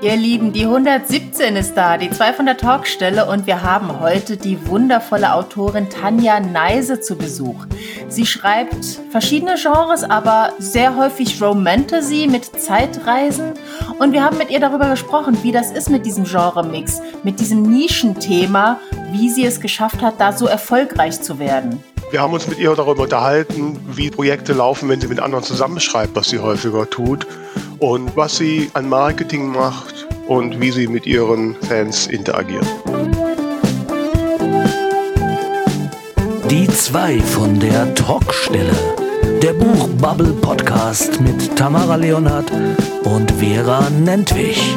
Ihr Lieben, die 117 ist da, die 200 Talkstelle und wir haben heute die wundervolle Autorin Tanja Neise zu Besuch. Sie schreibt verschiedene Genres, aber sehr häufig Romantasy mit Zeitreisen und wir haben mit ihr darüber gesprochen, wie das ist mit diesem Genre-Mix, mit diesem Nischenthema, wie sie es geschafft hat, da so erfolgreich zu werden. Wir haben uns mit ihr darüber unterhalten, wie Projekte laufen, wenn sie mit anderen zusammenschreibt, was sie häufiger tut und was sie an Marketing macht und wie sie mit ihren Fans interagiert. Die zwei von der Talkstelle. Der Buchbubble Podcast mit Tamara Leonhardt und Vera Nentwich.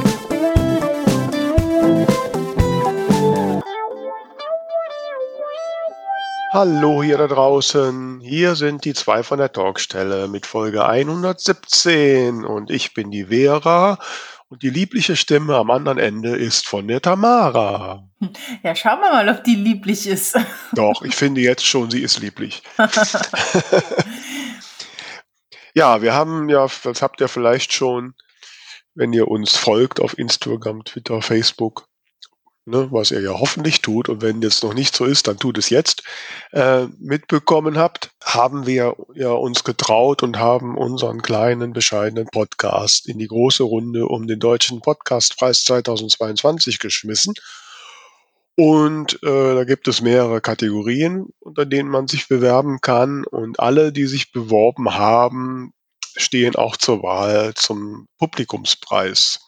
Hallo hier da draußen. Hier sind die zwei von der Talkstelle mit Folge 117 und ich bin die Vera und die liebliche Stimme am anderen Ende ist von der Tamara. Ja, schauen wir mal, ob die lieblich ist. Doch, ich finde jetzt schon, sie ist lieblich. ja, wir haben ja, das habt ihr vielleicht schon, wenn ihr uns folgt auf Instagram, Twitter, Facebook, ne, was ihr ja hoffentlich tut, und wenn das noch nicht so ist, dann tut es jetzt, äh, mitbekommen habt, haben wir ja uns getraut und haben unseren kleinen, bescheidenen Podcast in die große Runde um den Deutschen Podcastpreis 2022 geschmissen. Und äh, da gibt es mehrere Kategorien, unter denen man sich bewerben kann. Und alle, die sich beworben haben, stehen auch zur Wahl zum Publikumspreis.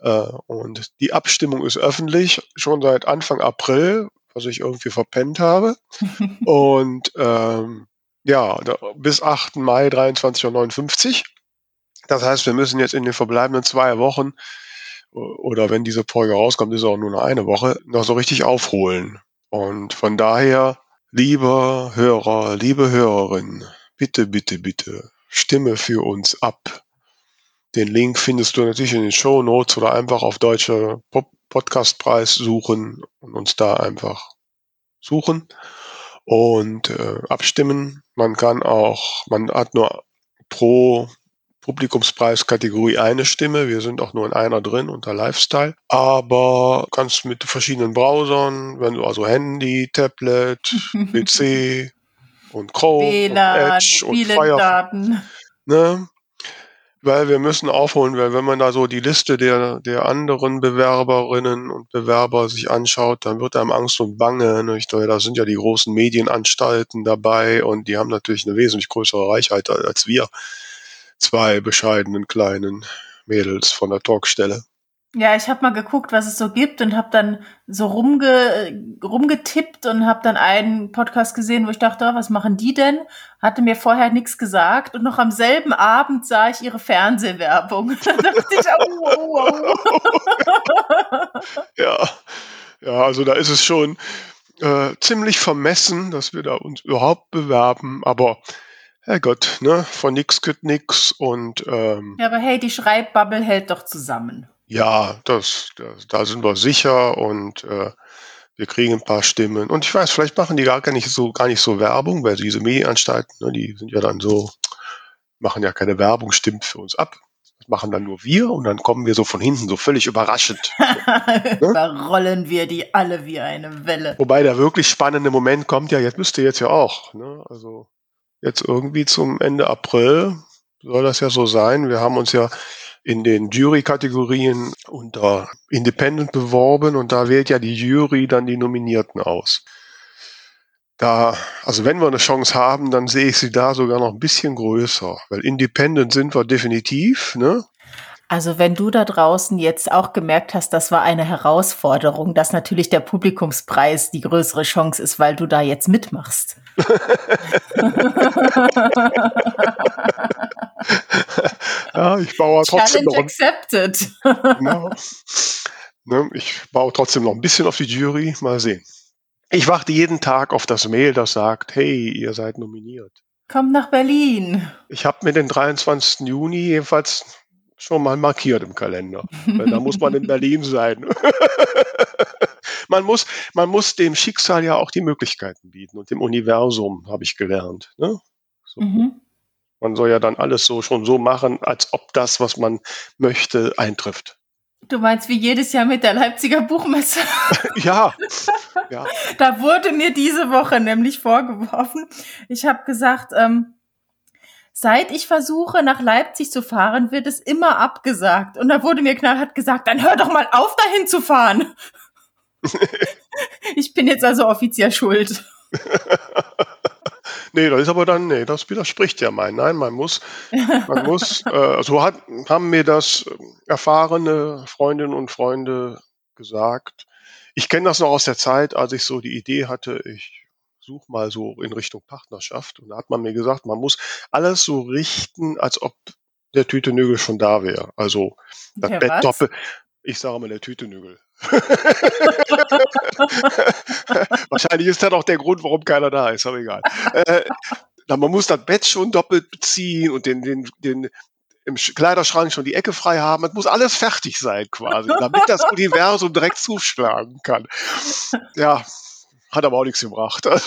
Äh, und die Abstimmung ist öffentlich, schon seit Anfang April, was ich irgendwie verpennt habe. und ähm, ja, bis 8. Mai 23.59 Uhr. Das heißt, wir müssen jetzt in den verbleibenden zwei Wochen oder wenn diese Folge rauskommt, ist auch nur noch eine Woche, noch so richtig aufholen. Und von daher, lieber Hörer, liebe Hörerin, bitte, bitte, bitte, stimme für uns ab. Den Link findest du natürlich in den Show Notes oder einfach auf deutsche Podcastpreis suchen und uns da einfach suchen und äh, abstimmen. Man kann auch, man hat nur pro Publikumspreis Kategorie eine Stimme. Wir sind auch nur in einer drin unter Lifestyle. Aber kannst mit verschiedenen Browsern, wenn du also Handy, Tablet, PC und Chrome WLAN, und Edge und Firefox, ne? Weil wir müssen aufholen, weil wenn man da so die Liste der, der anderen Bewerberinnen und Bewerber sich anschaut, dann wird einem Angst und Bange. Nicht? Da sind ja die großen Medienanstalten dabei und die haben natürlich eine wesentlich größere Reichweite als wir zwei bescheidenen kleinen Mädels von der Talkstelle. Ja, ich habe mal geguckt, was es so gibt und habe dann so rumge rumgetippt und habe dann einen Podcast gesehen, wo ich dachte, oh, was machen die denn? Hatte mir vorher nichts gesagt und noch am selben Abend sah ich ihre Fernsehwerbung. da dachte ich, oh, wow, wow. ja, ja, also da ist es schon äh, ziemlich vermessen, dass wir da uns überhaupt bewerben, aber Herrgott, ne, von nix geht nix und ähm, Ja, aber hey, die Schreibbubble hält doch zusammen. Ja, das, das, da sind wir sicher und äh, wir kriegen ein paar Stimmen. Und ich weiß, vielleicht machen die gar nicht so, gar nicht so Werbung, weil diese Medienanstalten, ne, die sind ja dann so, machen ja keine Werbung, stimmt für uns ab. Das machen dann nur wir und dann kommen wir so von hinten so völlig überraschend. Überrollen wir die alle wie eine Welle. Wobei der wirklich spannende Moment kommt ja, jetzt müsste jetzt ja auch, ne? Also jetzt irgendwie zum Ende April soll das ja so sein. Wir haben uns ja in den Jury-Kategorien unter Independent beworben und da wählt ja die Jury dann die Nominierten aus. Da, also wenn wir eine Chance haben, dann sehe ich sie da sogar noch ein bisschen größer, weil Independent sind wir definitiv, ne? Also wenn du da draußen jetzt auch gemerkt hast, das war eine Herausforderung, dass natürlich der Publikumspreis die größere Chance ist, weil du da jetzt mitmachst. ja, ich baue trotzdem Challenge noch, accepted. genau. ne, ich baue trotzdem noch ein bisschen auf die Jury, mal sehen. Ich warte jeden Tag auf das Mail, das sagt, hey, ihr seid nominiert. Kommt nach Berlin. Ich habe mir den 23. Juni jedenfalls schon mal markiert im Kalender. Da muss man in Berlin sein. man, muss, man muss dem Schicksal ja auch die Möglichkeiten bieten und dem Universum, habe ich gelernt. Ne? So. Mhm. Man soll ja dann alles so schon so machen, als ob das, was man möchte, eintrifft. Du meinst wie jedes Jahr mit der Leipziger Buchmesse? ja, ja. Da wurde mir diese Woche nämlich vorgeworfen. Ich habe gesagt, ähm, seit ich versuche, nach Leipzig zu fahren, wird es immer abgesagt. Und da wurde mir knallhart gesagt, dann hör doch mal auf, dahin zu fahren. ich bin jetzt also offiziell schuld. nee, das ist aber dann, nee, das widerspricht ja mein. Nein, man muss, man muss, äh, so hat, haben mir das erfahrene Freundinnen und Freunde gesagt. Ich kenne das noch aus der Zeit, als ich so die Idee hatte, ich suche mal so in Richtung Partnerschaft. Und da hat man mir gesagt, man muss alles so richten, als ob der Tütenögel schon da wäre. Also das Ja, Bett doppelt. Ich sage mal der Tütenögel. Wahrscheinlich ist das auch der Grund, warum keiner da ist, aber egal. Äh, na, man muss das Bett schon doppelt beziehen und den, den, den im Sch- Kleiderschrank schon die Ecke frei haben. Es muss alles fertig sein quasi, damit das Universum direkt zuschlagen kann. Ja, hat aber auch nichts gebracht.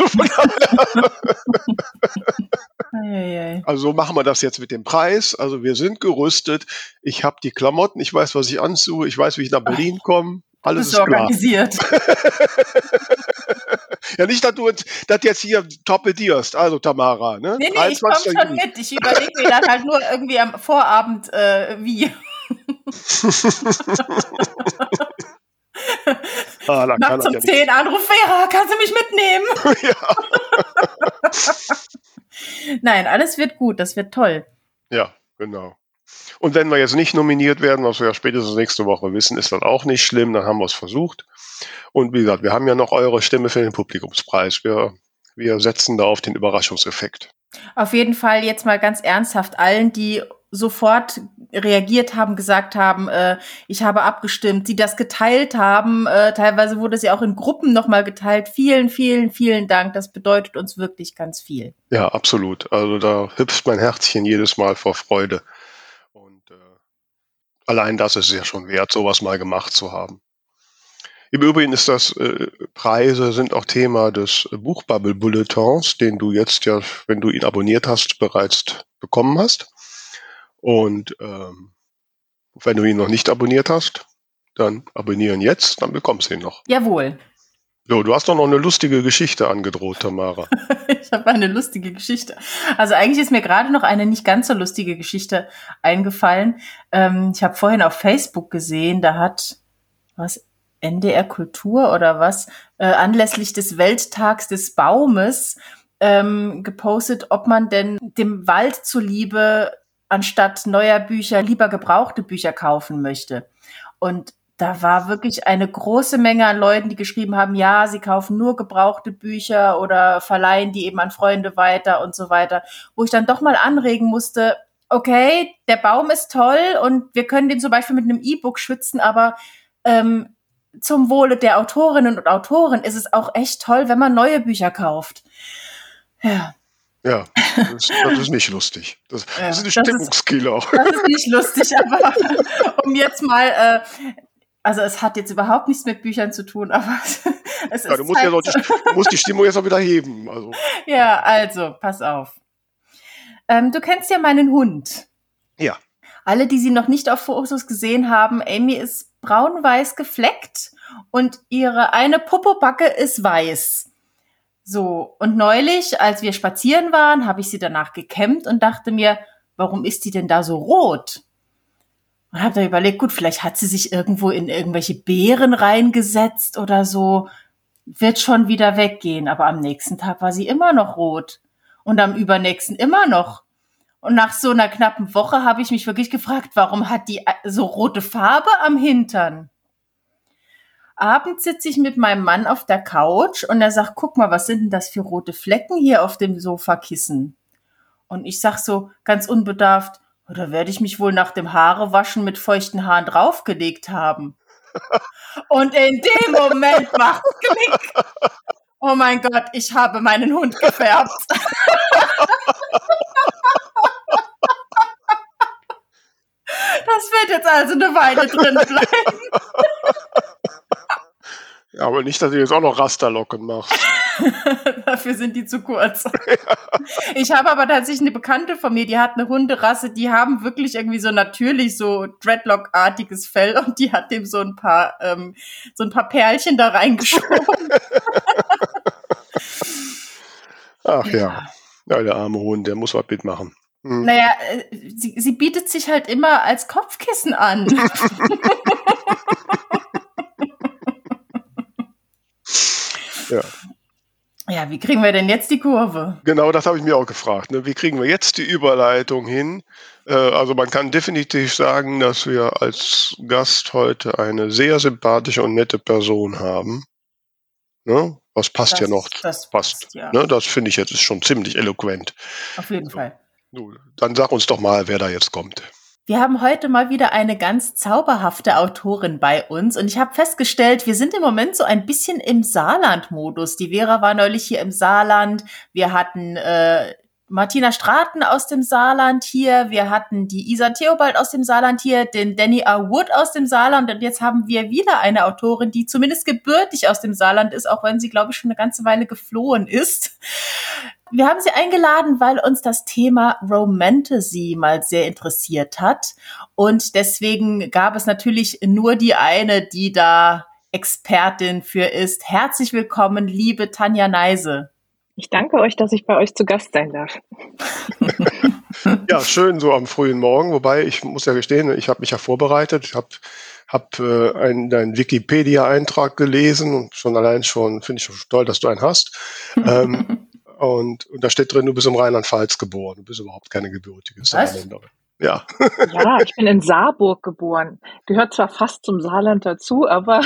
Also, also so machen wir das jetzt mit dem Preis. Also wir sind gerüstet. Ich habe die Klamotten, ich weiß, was ich anziehe, ich weiß, wie ich nach Berlin komme. Alles ist organisiert. Ja, nicht, dass du das jetzt hier torpedierst. Also Tamara, ne? Nee, nee, ich komme 23. schon Juni. mit. Ich überlege mir dann halt nur irgendwie am Vorabend, äh, wie. Ah, Nachts um ja nicht. 10 Anruf, Vera, kannst du mich mitnehmen? Nein, alles wird gut, das wird toll. ja, genau. Und wenn wir jetzt nicht nominiert werden, was wir ja spätestens nächste Woche wissen, ist das auch nicht schlimm, dann haben wir es versucht. Und wie gesagt, wir haben ja noch eure Stimme für den Publikumspreis. Wir, wir setzen da auf den Überraschungseffekt. Auf jeden Fall jetzt mal ganz ernsthaft allen, die sofort reagiert haben, gesagt haben, äh, ich habe abgestimmt, die das geteilt haben. Äh, teilweise wurde es ja auch in Gruppen nochmal geteilt. Vielen, vielen, vielen Dank. Das bedeutet uns wirklich ganz viel. Ja, absolut. Also da hüpft mein Herzchen jedes Mal vor Freude. Und äh, allein das ist ja schon wert, sowas mal gemacht zu haben. Im Übrigen ist das, äh, Preise sind auch Thema des Buchbubble Bulletins, den du jetzt ja, wenn du ihn abonniert hast, bereits bekommen hast. Und ähm, wenn du ihn noch nicht abonniert hast, dann abonnieren jetzt, dann bekommst du ihn noch. Jawohl. So, du hast doch noch eine lustige Geschichte angedroht, Tamara. Ich habe eine lustige Geschichte. Also eigentlich ist mir gerade noch eine nicht ganz so lustige Geschichte eingefallen. Ähm, ich habe vorhin auf Facebook gesehen, da hat was NDR Kultur oder was äh, anlässlich des Welttags des Baumes ähm, gepostet, ob man denn dem Wald zuliebe anstatt neuer Bücher lieber gebrauchte Bücher kaufen möchte. Und da war wirklich eine große Menge an Leuten, die geschrieben haben, ja, sie kaufen nur gebrauchte Bücher oder verleihen die eben an Freunde weiter und so weiter, wo ich dann doch mal anregen musste, okay, der Baum ist toll und wir können den zum Beispiel mit einem E-Book schützen, aber ähm, zum Wohle der Autorinnen und Autoren ist es auch echt toll, wenn man neue Bücher kauft. Ja, Ja, das, das ist nicht lustig. Das, Ja, das ist ein das ist- Stimmungskiller. das ist nicht lustig, aber um jetzt mal, äh, also es hat jetzt überhaupt nichts mit Büchern zu tun, aber es Ja, ist du musst, ja halt noch die, du musst die Stimmung jetzt auch wieder heben. Also, Ja, also, pass auf. Ähm, du kennst ja meinen Hund. ja. Alle, die sie noch nicht auf Fotos gesehen haben, Amy ist braun-weiß gefleckt und ihre eine Popobacke ist weiß. So, und neulich, als wir spazieren waren, habe ich sie danach gekämmt und dachte mir, warum ist die denn da so rot? Und habe dann überlegt, gut, vielleicht hat sie sich irgendwo in irgendwelche Beeren reingesetzt oder so. Wird schon wieder weggehen. Aber am nächsten Tag war sie immer noch rot. Und am übernächsten immer noch. Und nach so einer knappen Woche habe ich mich wirklich gefragt, warum hat die so rote Farbe am Hintern? Abends sitze ich mit meinem Mann auf der Couch und er sagt, guck mal, was sind denn das für rote Flecken hier auf dem Sofakissen? Und ich sag so ganz unbedarft, oder werde ich mich wohl nach dem Haarewaschen mit feuchten Haaren draufgelegt haben? Und in dem Moment macht Klick. Oh mein Gott, ich habe meinen Hund gefärbt. Das wird jetzt also eine Weile drin bleiben. Aber nicht, dass du jetzt auch noch Rasterlocken machst. Dafür sind die zu kurz. Ich habe aber tatsächlich eine Bekannte von mir, die hat eine Hunderasse, die haben wirklich irgendwie so natürlich so Dreadlock-artiges Fell und die hat dem so ein paar ähm, so ein paar Perlchen da reingeschoben. Ach ja. ja. ja. der arme Hund, der muss was mitmachen. Hm. Naja, äh, sie, sie bietet sich halt immer als Kopfkissen an. Ja. Ja, wie kriegen wir denn jetzt die Kurve? Genau, das habe ich mir auch gefragt. Ne? Wie kriegen wir jetzt die Überleitung hin? Äh, also man kann definitiv sagen, dass wir als Gast heute eine sehr sympathische und nette Person haben. Ne? Was passt das, ja noch? Das passt. passt ja. Ne? Das finde ich jetzt ist schon ziemlich eloquent. Auf jeden so. Fall. Dann sag uns doch mal, wer da jetzt kommt. Wir haben heute mal wieder eine ganz zauberhafte Autorin bei uns und ich habe festgestellt, wir sind im Moment so ein bisschen im Saarland-Modus. Die Vera war neulich hier im Saarland. Wir hatten äh, Martina Straten aus dem Saarland hier, wir hatten die Isa Theobald aus dem Saarland hier, den Danny R. Wood aus dem Saarland und jetzt haben wir wieder eine Autorin, die zumindest gebürtig aus dem Saarland ist, auch wenn sie, glaube ich, schon eine ganze Weile geflohen ist. Wir haben sie eingeladen, weil uns das Thema Romantasy mal sehr interessiert hat und deswegen gab es natürlich nur die eine, die da Expertin für ist. Herzlich willkommen, liebe Tanja Neise. Ich danke euch, dass ich bei euch zu Gast sein darf. ja, schön so am frühen Morgen. Wobei ich muss ja gestehen, ich habe mich ja vorbereitet. Ich habe hab, äh, einen, deinen Wikipedia-Eintrag gelesen und schon allein schon finde ich schon toll, dass du einen hast. ähm, und, und da steht drin, du bist im Rheinland-Pfalz geboren. Du bist überhaupt keine gebürtige Saarländerin. Ja. ja, ich bin in Saarburg geboren. Gehört zwar fast zum Saarland dazu, aber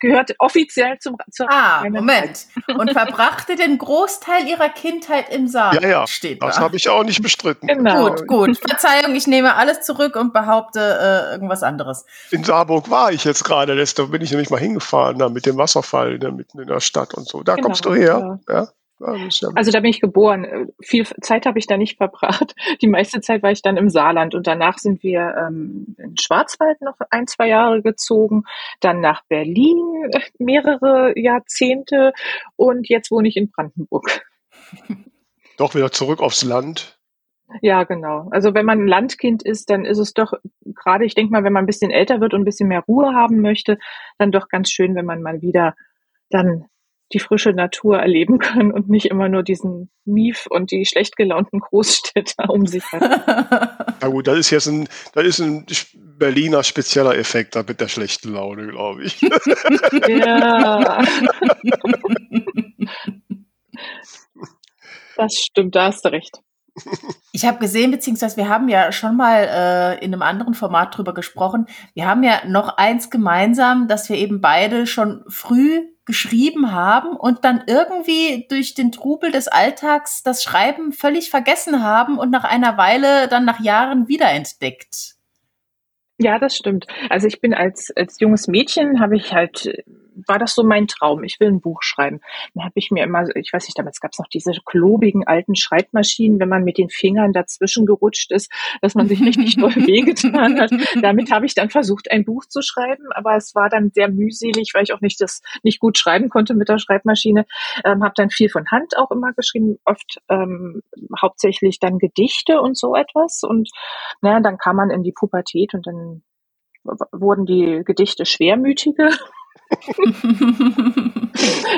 gehört offiziell zum, zur Ah, Moment. Und verbrachte den Großteil ihrer Kindheit im Saal. Ja, ja. Steht das habe ich auch nicht bestritten. Genau. Gut, gut. Verzeihung, ich nehme alles zurück und behaupte äh, irgendwas anderes. In Saarburg war ich jetzt gerade. Da bin ich nämlich mal hingefahren, da mit dem Wasserfall da mitten in der Stadt und so. Da genau, kommst du her. Ja. ja. Also da bin ich geboren. Viel Zeit habe ich da nicht verbracht. Die meiste Zeit war ich dann im Saarland und danach sind wir ähm, in Schwarzwald noch ein, zwei Jahre gezogen, dann nach Berlin mehrere Jahrzehnte und jetzt wohne ich in Brandenburg. Doch wieder zurück aufs Land. Ja, genau. Also wenn man ein Landkind ist, dann ist es doch gerade, ich denke mal, wenn man ein bisschen älter wird und ein bisschen mehr Ruhe haben möchte, dann doch ganz schön, wenn man mal wieder dann die frische Natur erleben können und nicht immer nur diesen Mief und die schlecht gelaunten Großstädte um sich hat. Na gut, das ist jetzt ein, das ist ein Berliner spezieller Effekt da mit der schlechten Laune, glaube ich. Ja. Das stimmt, da hast du recht. Ich habe gesehen, beziehungsweise wir haben ja schon mal äh, in einem anderen Format drüber gesprochen. Wir haben ja noch eins gemeinsam, dass wir eben beide schon früh geschrieben haben und dann irgendwie durch den Trubel des Alltags das Schreiben völlig vergessen haben und nach einer Weile dann nach Jahren wiederentdeckt. Ja, das stimmt. Also ich bin als, als junges Mädchen habe ich halt war das so mein Traum. Ich will ein Buch schreiben. Dann habe ich mir immer, ich weiß nicht, damals gab es noch diese klobigen alten Schreibmaschinen, wenn man mit den Fingern dazwischen gerutscht ist, dass man sich richtig doll wehgetan hat. Damit habe ich dann versucht, ein Buch zu schreiben, aber es war dann sehr mühselig, weil ich auch nicht das nicht gut schreiben konnte mit der Schreibmaschine. Ähm, habe dann viel von Hand auch immer geschrieben, oft ähm, hauptsächlich dann Gedichte und so etwas. Und naja, dann kam man in die Pubertät und dann wurden die Gedichte schwermütiger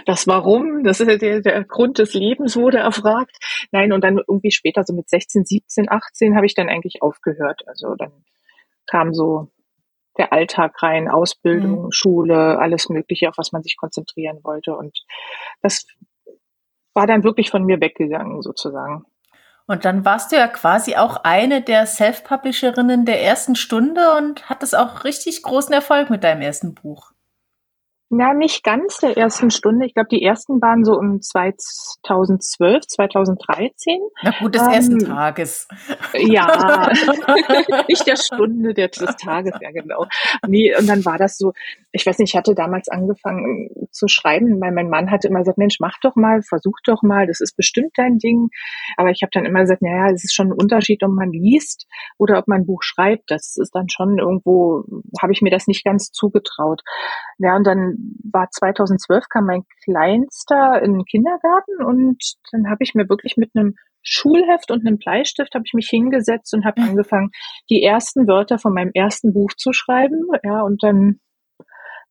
das Warum, das ist der, der Grund des Lebens wurde erfragt. Nein, und dann irgendwie später, so mit 16, 17, 18, habe ich dann eigentlich aufgehört. Also dann kam so der Alltag rein, Ausbildung, mhm. Schule, alles Mögliche, auf was man sich konzentrieren wollte. Und das war dann wirklich von mir weggegangen, sozusagen. Und dann warst du ja quasi auch eine der Self-Publisherinnen der ersten Stunde und hattest auch richtig großen Erfolg mit deinem ersten Buch. Na, nicht ganz der ersten Stunde. Ich glaube, die ersten waren so um 2012, 2013. Na gut, des ähm, ersten Tages. Ja, nicht der Stunde, der, des Tages, ja genau. Nee, und dann war das so, ich weiß nicht, ich hatte damals angefangen zu schreiben, weil mein Mann hatte immer gesagt, Mensch, mach doch mal, versuch doch mal, das ist bestimmt dein Ding. Aber ich habe dann immer gesagt, naja, es ist schon ein Unterschied, ob man liest oder ob man ein Buch schreibt. Das ist dann schon irgendwo, habe ich mir das nicht ganz zugetraut. Ja, und dann war 2012 kam mein Kleinster in den Kindergarten und dann habe ich mir wirklich mit einem Schulheft und einem Bleistift habe ich mich hingesetzt und habe angefangen, die ersten Wörter von meinem ersten Buch zu schreiben. Ja, und dann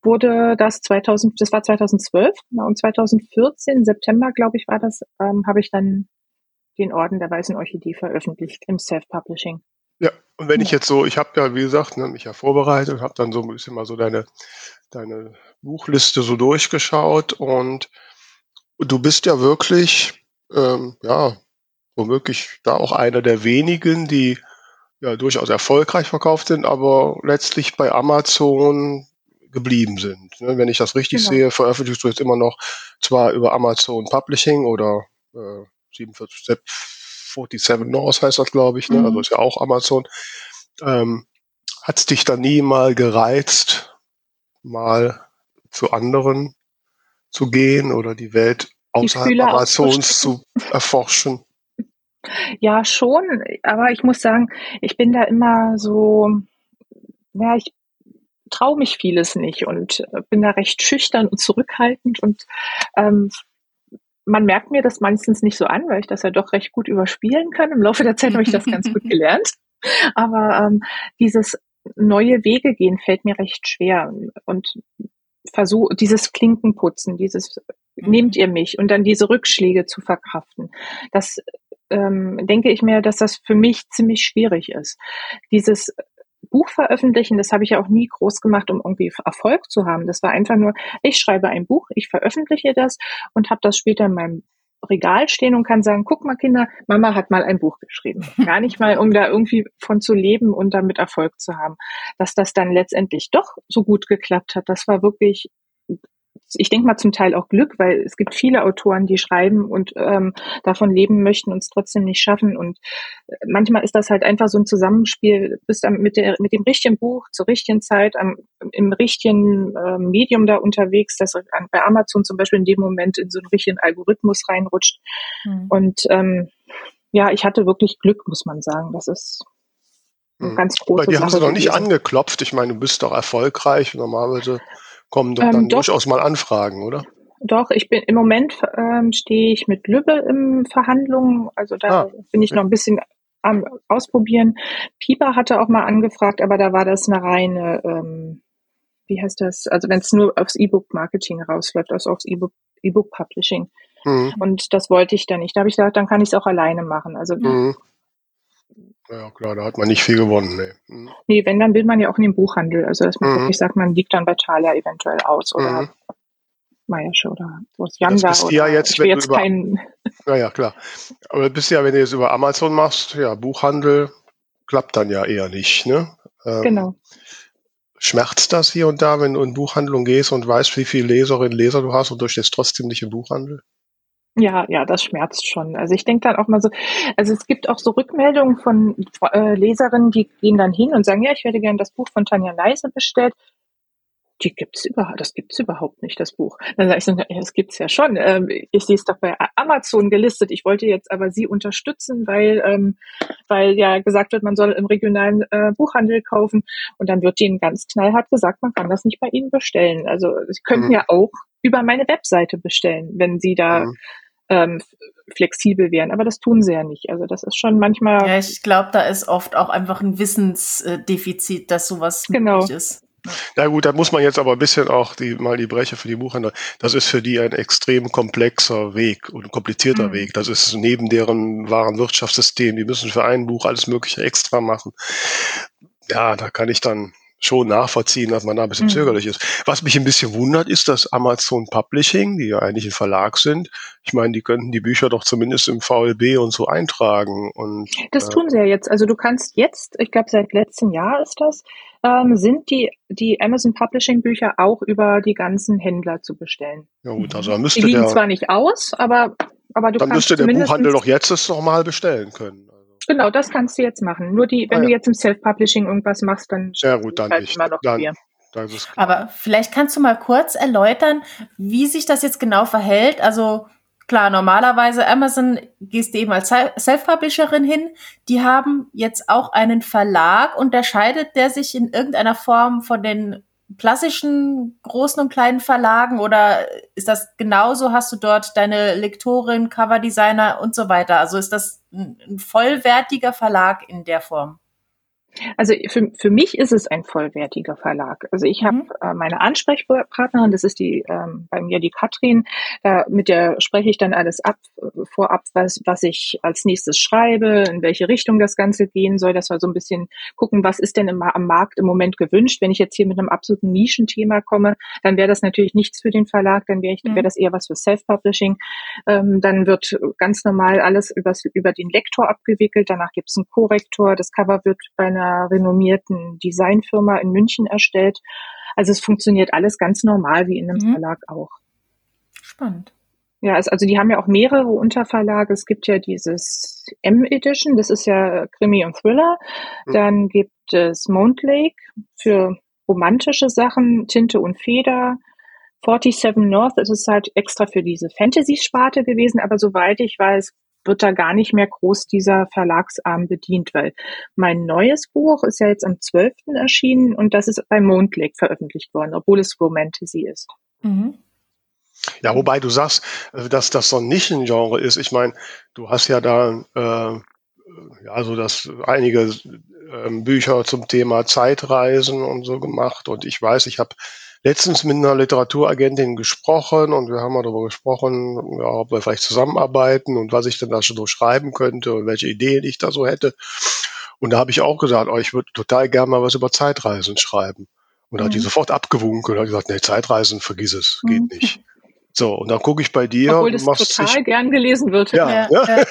wurde das 2000, das war 2012 und 2014, September, glaube ich, war das, ähm, habe ich dann den Orden der Weißen Orchidee veröffentlicht im Self-Publishing. Ja, und wenn ich jetzt so, ich habe ja, wie gesagt, ne, mich ja vorbereitet, habe dann so ein bisschen mal so deine, deine Buchliste so durchgeschaut und du bist ja wirklich, ähm, ja, womöglich da auch einer der wenigen, die ja durchaus erfolgreich verkauft sind, aber letztlich bei Amazon geblieben sind. Ne, wenn ich das richtig genau. sehe, veröffentlichst du jetzt immer noch zwar über Amazon Publishing oder äh, 47 47 North heißt das, glaube ich, ne? Also mhm. also ist ja auch Amazon. Ähm, Hat es dich da nie mal gereizt, mal zu anderen zu gehen oder die Welt außerhalb die Amazons zu erforschen? Ja, schon, aber ich muss sagen, ich bin da immer so, ja, ich traue mich vieles nicht und bin da recht schüchtern und zurückhaltend und ähm, man merkt mir das meistens nicht so an, weil ich das ja doch recht gut überspielen kann. Im Laufe der Zeit habe ich das ganz gut gelernt. Aber ähm, dieses neue Wege gehen fällt mir recht schwer und versuch dieses Klinkenputzen, dieses mhm. nehmt ihr mich und dann diese Rückschläge zu verkraften. Das ähm, denke ich mir, dass das für mich ziemlich schwierig ist. Dieses Buch veröffentlichen, das habe ich ja auch nie groß gemacht, um irgendwie Erfolg zu haben. Das war einfach nur, ich schreibe ein Buch, ich veröffentliche das und habe das später in meinem Regal stehen und kann sagen, guck mal Kinder, Mama hat mal ein Buch geschrieben. Gar nicht mal, um da irgendwie von zu leben und damit Erfolg zu haben. Dass das dann letztendlich doch so gut geklappt hat, das war wirklich ich denke mal zum Teil auch Glück, weil es gibt viele Autoren, die schreiben und ähm, davon leben möchten und es trotzdem nicht schaffen. Und äh, manchmal ist das halt einfach so ein Zusammenspiel, bist dann mit, der, mit dem richtigen Buch zur richtigen Zeit am, im richtigen äh, Medium da unterwegs, das bei Amazon zum Beispiel in dem Moment in so einen richtigen Algorithmus reinrutscht. Mhm. Und ähm, ja, ich hatte wirklich Glück, muss man sagen. Das ist eine mhm. ganz große Bei dir haben sie noch nicht angeklopft. Ich meine, du bist doch erfolgreich. Normalerweise kommen doch dann ähm, doch, durchaus mal Anfragen, oder? Doch, ich bin im Moment ähm, stehe ich mit Lübbe im Verhandlungen, also da ah, bin ich noch ein bisschen am Ausprobieren. Pieper hatte auch mal angefragt, aber da war das eine reine, ähm, wie heißt das? Also wenn es nur aufs E-Book-Marketing rausläuft, also aufs E-Book-Publishing. Mhm. Und das wollte ich dann nicht. Da habe ich gesagt, dann kann ich es auch alleine machen. Also mhm. Ja, klar, da hat man nicht viel gewonnen. Nee. Mhm. nee, wenn, dann will man ja auch in den Buchhandel. Also, dass man mhm. wirklich sagt, man liegt dann bei Thalia eventuell aus oder mhm. Meiersche oder was Janda. Das bist ja jetzt, wenn jetzt du über, kein ja, ja, klar. Aber bist ja, wenn du jetzt über Amazon machst, ja, Buchhandel klappt dann ja eher nicht, ne? Ähm, genau. Schmerzt das hier und da, wenn du in Buchhandlung gehst und weißt, wie viele Leserinnen und Leser du hast und du stehst trotzdem nicht im Buchhandel? Ja, ja, das schmerzt schon. Also ich denke dann auch mal so, also es gibt auch so Rückmeldungen von äh, Leserinnen, die gehen dann hin und sagen, ja, ich werde gerne das Buch von Tanja Leise bestellt. Die gibt's überhaupt, das gibt's überhaupt nicht, das Buch. Dann sage ich so, ja, das gibt's ja schon. Ähm, ich sehe es doch bei Amazon gelistet. Ich wollte jetzt aber Sie unterstützen, weil, ähm, weil ja gesagt wird, man soll im regionalen äh, Buchhandel kaufen. Und dann wird Ihnen ganz knallhart gesagt, man kann das nicht bei Ihnen bestellen. Also Sie könnten mhm. ja auch über meine Webseite bestellen, wenn Sie da mhm ähm, flexibel wären. Aber das tun sie ja nicht. Also das ist schon manchmal. Ja, ich glaube, da ist oft auch einfach ein Wissensdefizit, dass sowas genau. möglich ist. Na gut, da muss man jetzt aber ein bisschen auch die, mal die Breche für die Buchhändler. Das ist für die ein extrem komplexer Weg und komplizierter mhm. Weg. Das ist neben deren wahren Wirtschaftssystem. Die müssen für ein Buch alles Mögliche extra machen. Ja, da kann ich dann schon nachvollziehen, dass man da ein bisschen mhm. zögerlich ist. Was mich ein bisschen wundert, ist, dass Amazon Publishing, die ja eigentlich ein Verlag sind, ich meine, die könnten die Bücher doch zumindest im VLB und so eintragen. Und, das äh, tun sie ja jetzt. Also du kannst jetzt, ich glaube seit letztem Jahr ist das, ähm, sind die, die Amazon Publishing Bücher auch über die ganzen Händler zu bestellen. Ja gut, also müsste die liegen der, zwar nicht aus, aber, aber du dann kannst müsste der Buchhandel doch jetzt das nochmal bestellen können. Genau, das kannst du jetzt machen. Nur die, wenn ah, ja. du jetzt im Self-Publishing irgendwas machst, dann ja, gut, dann halt nicht. immer noch dann, Aber vielleicht kannst du mal kurz erläutern, wie sich das jetzt genau verhält. Also klar, normalerweise Amazon gehst du eben als Self-Publisherin hin. Die haben jetzt auch einen Verlag. Unterscheidet der sich in irgendeiner Form von den klassischen großen und kleinen Verlagen oder ist das genauso? Hast du dort deine Lektorin, Coverdesigner und so weiter? Also ist das ein, vollwertiger Verlag in der Form? Also für, für mich ist es ein vollwertiger Verlag. Also ich habe mhm. äh, meine Ansprechpartnerin, das ist die ähm, bei mir die Katrin, da, mit der spreche ich dann alles ab, äh, vorab, was, was ich als nächstes schreibe, in welche Richtung das Ganze gehen soll, dass wir so ein bisschen gucken, was ist denn im, am Markt im Moment gewünscht. Wenn ich jetzt hier mit einem absoluten Nischenthema komme, dann wäre das natürlich nichts für den Verlag, dann wäre mhm. wär das eher was für Self-Publishing. Ähm, dann wird ganz normal alles übers, über den Lektor abgewickelt, danach gibt es einen Korrektor, das Cover wird bei einer einer renommierten Designfirma in München erstellt. Also es funktioniert alles ganz normal wie in einem mhm. Verlag auch. Spannend. Ja, also die haben ja auch mehrere Unterverlage. Es gibt ja dieses M-Edition, das ist ja Krimi und Thriller. Mhm. Dann gibt es Mount Lake für romantische Sachen, Tinte und Feder. 47 North, das ist halt extra für diese Fantasy-Sparte gewesen, aber soweit ich weiß, wird da gar nicht mehr groß dieser Verlagsarm bedient, weil mein neues Buch ist ja jetzt am 12. erschienen und das ist bei Mondlake veröffentlicht worden, obwohl es Romantasy ist. Mhm. Ja, wobei du sagst, äh, dass das so ein Nischengenre ist. Ich meine, du hast ja da äh, ja so das einige äh, Bücher zum Thema Zeitreisen und so gemacht und ich weiß, ich habe letztens mit einer Literaturagentin gesprochen und wir haben darüber gesprochen, ja, ob wir vielleicht zusammenarbeiten und was ich denn da schon so schreiben könnte und welche Ideen ich da so hätte. Und da habe ich auch gesagt, oh, ich würde total gerne mal was über Zeitreisen schreiben. Und da hat die mhm. sofort abgewunken und hat gesagt, nee, Zeitreisen, vergiss es, geht mhm. nicht. So, und dann gucke ich bei dir. Obwohl das total gern gelesen wird. Ja, ja. ja.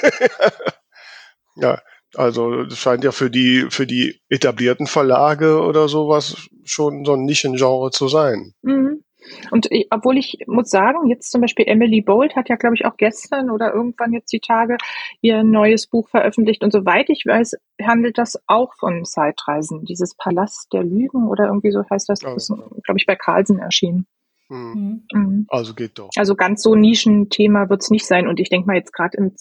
ja. Also das scheint ja für die, für die etablierten Verlage oder sowas schon so ein Nischengenre zu sein. Mhm. Und ich, obwohl ich muss sagen, jetzt zum Beispiel Emily Bolt hat ja, glaube ich, auch gestern oder irgendwann jetzt die Tage ihr neues Buch veröffentlicht. Und soweit ich weiß, handelt das auch von Zeitreisen. Dieses Palast der Lügen oder irgendwie so heißt das. Das ist, glaube ich, bei Carlsen erschienen. Mhm. Mhm. Also geht doch. Also ganz so Nischenthema wird es nicht sein. Und ich denke mal jetzt gerade im,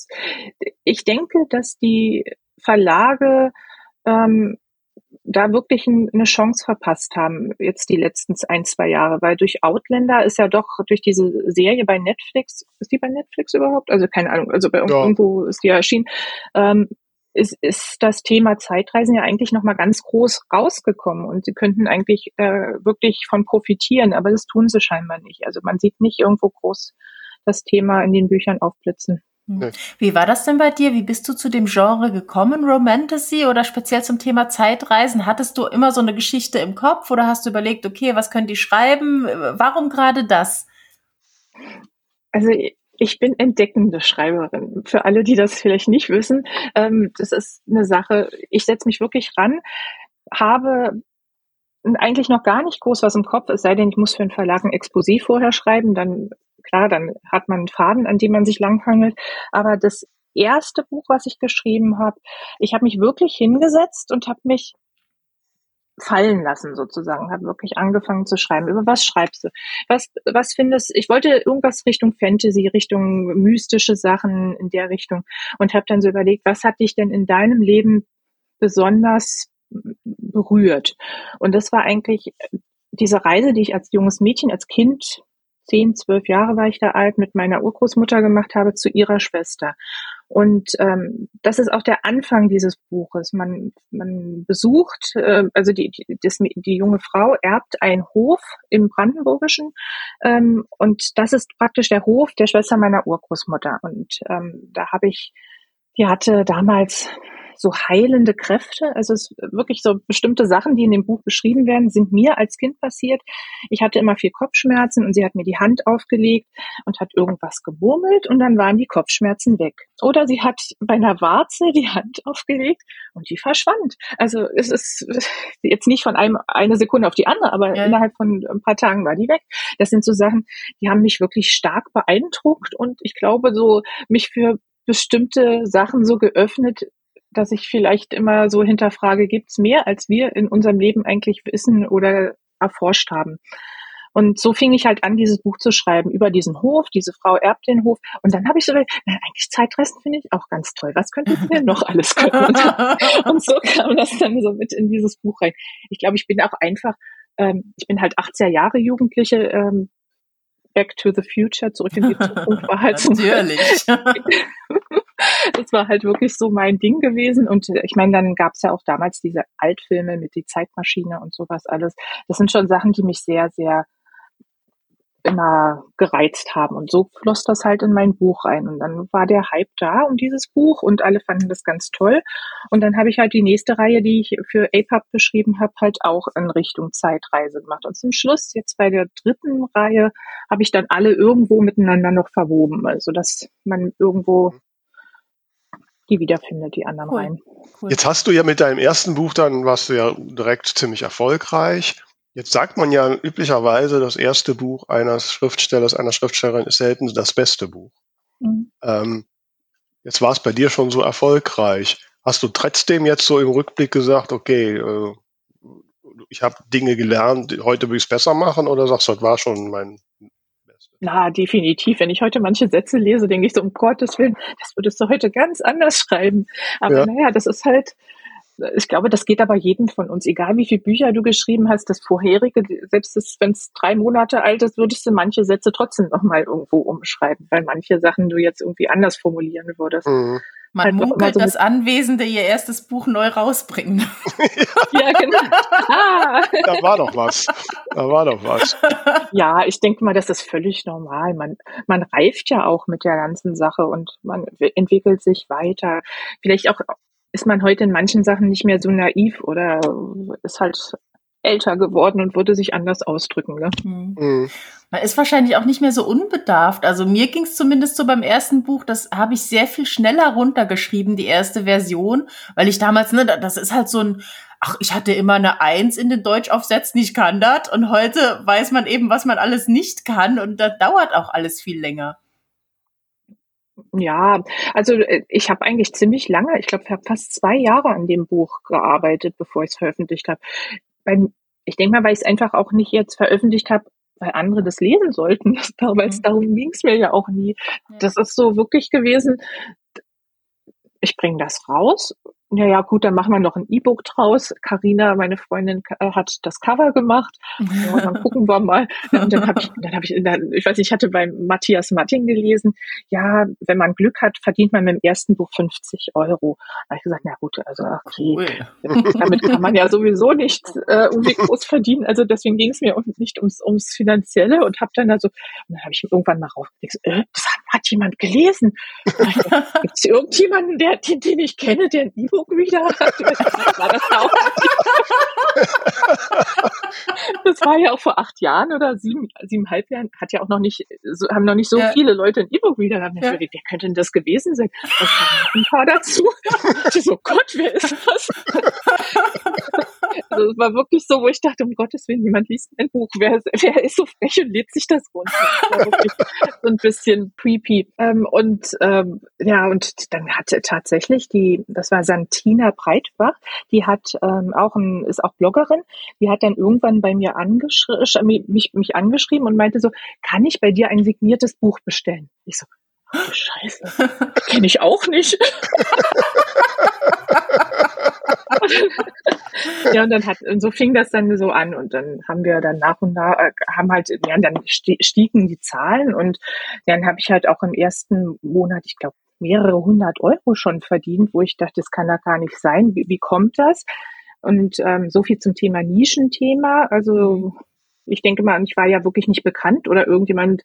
ich denke, dass die Verlage ähm, da wirklich eine Chance verpasst haben, jetzt die letzten ein, zwei Jahre, weil durch Outlander ist ja doch durch diese Serie bei Netflix, ist die bei Netflix überhaupt? Also keine Ahnung, also bei ja. irgendwo ist die ja erschienen, ähm, ist, ist das Thema Zeitreisen ja eigentlich nochmal ganz groß rausgekommen und sie könnten eigentlich äh, wirklich von profitieren, aber das tun sie scheinbar nicht. Also man sieht nicht irgendwo groß das Thema in den Büchern aufblitzen. Hm. Wie war das denn bei dir? Wie bist du zu dem Genre gekommen, Romantasy oder speziell zum Thema Zeitreisen? Hattest du immer so eine Geschichte im Kopf oder hast du überlegt, okay, was können die schreiben? Warum gerade das? Also ich bin entdeckende Schreiberin. Für alle, die das vielleicht nicht wissen, ähm, das ist eine Sache, ich setze mich wirklich ran, habe eigentlich noch gar nicht groß was im Kopf, es sei denn, ich muss für einen Verlag ein Exposé vorher schreiben, dann klar, dann hat man einen Faden, an dem man sich langhangelt. Aber das erste Buch, was ich geschrieben habe, ich habe mich wirklich hingesetzt und habe mich fallen lassen sozusagen, habe wirklich angefangen zu schreiben. Über was schreibst du? Was, was findest Ich wollte irgendwas Richtung Fantasy, Richtung mystische Sachen in der Richtung und habe dann so überlegt, was hat dich denn in deinem Leben besonders berührt? Und das war eigentlich diese Reise, die ich als junges Mädchen, als Kind zehn, zwölf Jahre war ich da alt, mit meiner Urgroßmutter gemacht habe zu ihrer Schwester. Und ähm, das ist auch der Anfang dieses Buches. Man, man besucht, äh, also die, die, das, die junge Frau erbt einen Hof im Brandenburgischen ähm, und das ist praktisch der Hof der Schwester meiner Urgroßmutter. Und ähm, da habe ich, die hatte damals so heilende Kräfte. Also es wirklich so bestimmte Sachen, die in dem Buch beschrieben werden, sind mir als Kind passiert. Ich hatte immer viel Kopfschmerzen und sie hat mir die Hand aufgelegt und hat irgendwas gemurmelt und dann waren die Kopfschmerzen weg. Oder sie hat bei einer Warze die Hand aufgelegt und die verschwand. Also es ist jetzt nicht von einem eine Sekunde auf die andere, aber ja. innerhalb von ein paar Tagen war die weg. Das sind so Sachen, die haben mich wirklich stark beeindruckt und ich glaube so mich für bestimmte Sachen so geöffnet, dass ich vielleicht immer so hinterfrage, gibt's mehr, als wir in unserem Leben eigentlich wissen oder erforscht haben. Und so fing ich halt an, dieses Buch zu schreiben über diesen Hof. Diese Frau erbt den Hof. Und dann habe ich so, na, eigentlich Zeitreisen finde ich auch ganz toll. Was könnte ich denn noch alles können? Und, und, so kam das dann so mit in dieses Buch rein. Ich glaube, ich bin auch einfach ähm, ich bin halt 80er Jahre Jugendliche, ähm, Back to the Future, zurück in die Zukunft war halt Natürlich. das war halt wirklich so mein Ding gewesen. Und äh, ich meine, dann gab es ja auch damals diese Altfilme mit die Zeitmaschine und sowas alles. Das sind schon Sachen, die mich sehr, sehr immer gereizt haben. Und so floss das halt in mein Buch rein. Und dann war der Hype da um dieses Buch und alle fanden das ganz toll. Und dann habe ich halt die nächste Reihe, die ich für APUB beschrieben habe, halt auch in Richtung Zeitreise gemacht. Und zum Schluss, jetzt bei der dritten Reihe, habe ich dann alle irgendwo miteinander noch verwoben. Also dass man irgendwo die wiederfindet, die anderen Cool. Reihen. Cool. Jetzt hast du ja mit deinem ersten Buch dann, warst du ja direkt ziemlich erfolgreich. Jetzt sagt man ja üblicherweise, das erste Buch eines Schriftstellers, einer Schriftstellerin ist selten das beste Buch. Mhm. Ähm, jetzt war es bei dir schon so erfolgreich. Hast du trotzdem jetzt so im Rückblick gesagt, okay, äh, ich habe Dinge gelernt, heute will ich es besser machen oder sagst du, das war schon mein Bestes? Na, definitiv. Wenn ich heute manche Sätze lese, denke ich so, um Gottes Willen, das würdest du heute ganz anders schreiben. Aber Ja. naja, das ist halt, ich glaube, das geht aber jedem von uns. Egal wie viele Bücher du geschrieben hast, das vorherige, selbst wenn es drei Monate alt ist, würdest du manche Sätze trotzdem nochmal irgendwo umschreiben, weil manche Sachen du jetzt irgendwie anders formulieren würdest. Mhm. Man halt munkelt, so dass Anwesende ihr erstes Buch neu rausbringen. Ja, genau. Ah. Da war doch was. Da war doch was. Ja, ich denke mal, das ist völlig normal. Man, man reift ja auch mit der ganzen Sache und man entwickelt sich weiter. Vielleicht auch ist man heute in manchen Sachen nicht mehr so naiv oder ist halt älter geworden und würde sich anders ausdrücken. Ne? Hm. Mhm. Man ist wahrscheinlich auch nicht mehr so unbedarft. Also mir ging es zumindest so beim ersten Buch, das habe ich sehr viel schneller runtergeschrieben, die erste Version, weil ich damals, ne, da- das ist halt so ein, ach, ich hatte immer eine Eins in den Deutschaufsätzen, ich kann das. Und heute weiß man eben, was man alles nicht kann und da dauert auch alles viel länger. Ja, also äh, ich habe eigentlich ziemlich lange, ich glaube, ich habe fast zwei Jahre an dem Buch gearbeitet, bevor ich es veröffentlicht habe. Beim, ich denke mal, weil ich es einfach auch nicht jetzt veröffentlicht habe, weil andere das lesen sollten. weil es Mhm. darum ging es mir ja auch nie. Ja. Das ist so wirklich gewesen, ich bringe das raus. Ja, ja, gut, dann machen wir noch ein E-Book draus. Karina, meine Freundin, äh, hat das Cover gemacht. Ja, dann gucken wir mal. Und dann habe ich, dann habe ich, dann, ich weiß nicht, ich hatte beim Matthias Martin gelesen, ja, wenn man Glück hat, verdient man mit dem ersten Buch 50 Euro. Da habe ich gesagt, na gut, also okay, Cool. damit kann man ja sowieso nicht äh, irgendwie groß verdienen. Also deswegen ging es mir nicht ums, ums Finanzielle und habe dann also, und dann habe ich irgendwann mal raufgelegt, äh, das hat, hat jemand gelesen. Gibt es irgendjemanden, der, den, den ich kenne, der ein E-Book-Reader hat? War das auch? das war ja auch vor acht Jahren oder sieben, siebeneinhalb Jahren, hat ja auch noch nicht, so, haben noch nicht so Ja. viele Leute ein E-Book-Reader. Da hab ich mir Ja. Wer könnte denn das gewesen sein? Sagen ein paar dazu? Ich so, Gott, wer ist das? Also es war wirklich so, wo ich dachte, um Gottes Willen, jemand liest mein Buch. Wer, wer ist so frech und lädt sich das runter? Das so ein bisschen creepy. Ähm, und ähm, ja, und dann hatte tatsächlich die, das war Santina Breitbach, die hat ähm, auch ein, ist auch Bloggerin, die hat dann irgendwann bei mir angeschrieben, mich, mich angeschrieben und meinte so, kann ich bei dir ein signiertes Buch bestellen? Ich so, Scheiße, kenne ich auch nicht. ja, und dann hat, und so fing das dann so an und dann haben wir dann nach und nach, äh, haben halt, ja, dann sti- stiegen die Zahlen und dann habe ich halt auch im ersten Monat, ich glaube, mehrere hundert Euro schon verdient, wo ich dachte, das kann da gar nicht sein. Wie, wie kommt das? Und ähm, so viel zum Thema Nischenthema. Also ich denke mal, ich war ja wirklich nicht bekannt oder irgendjemand,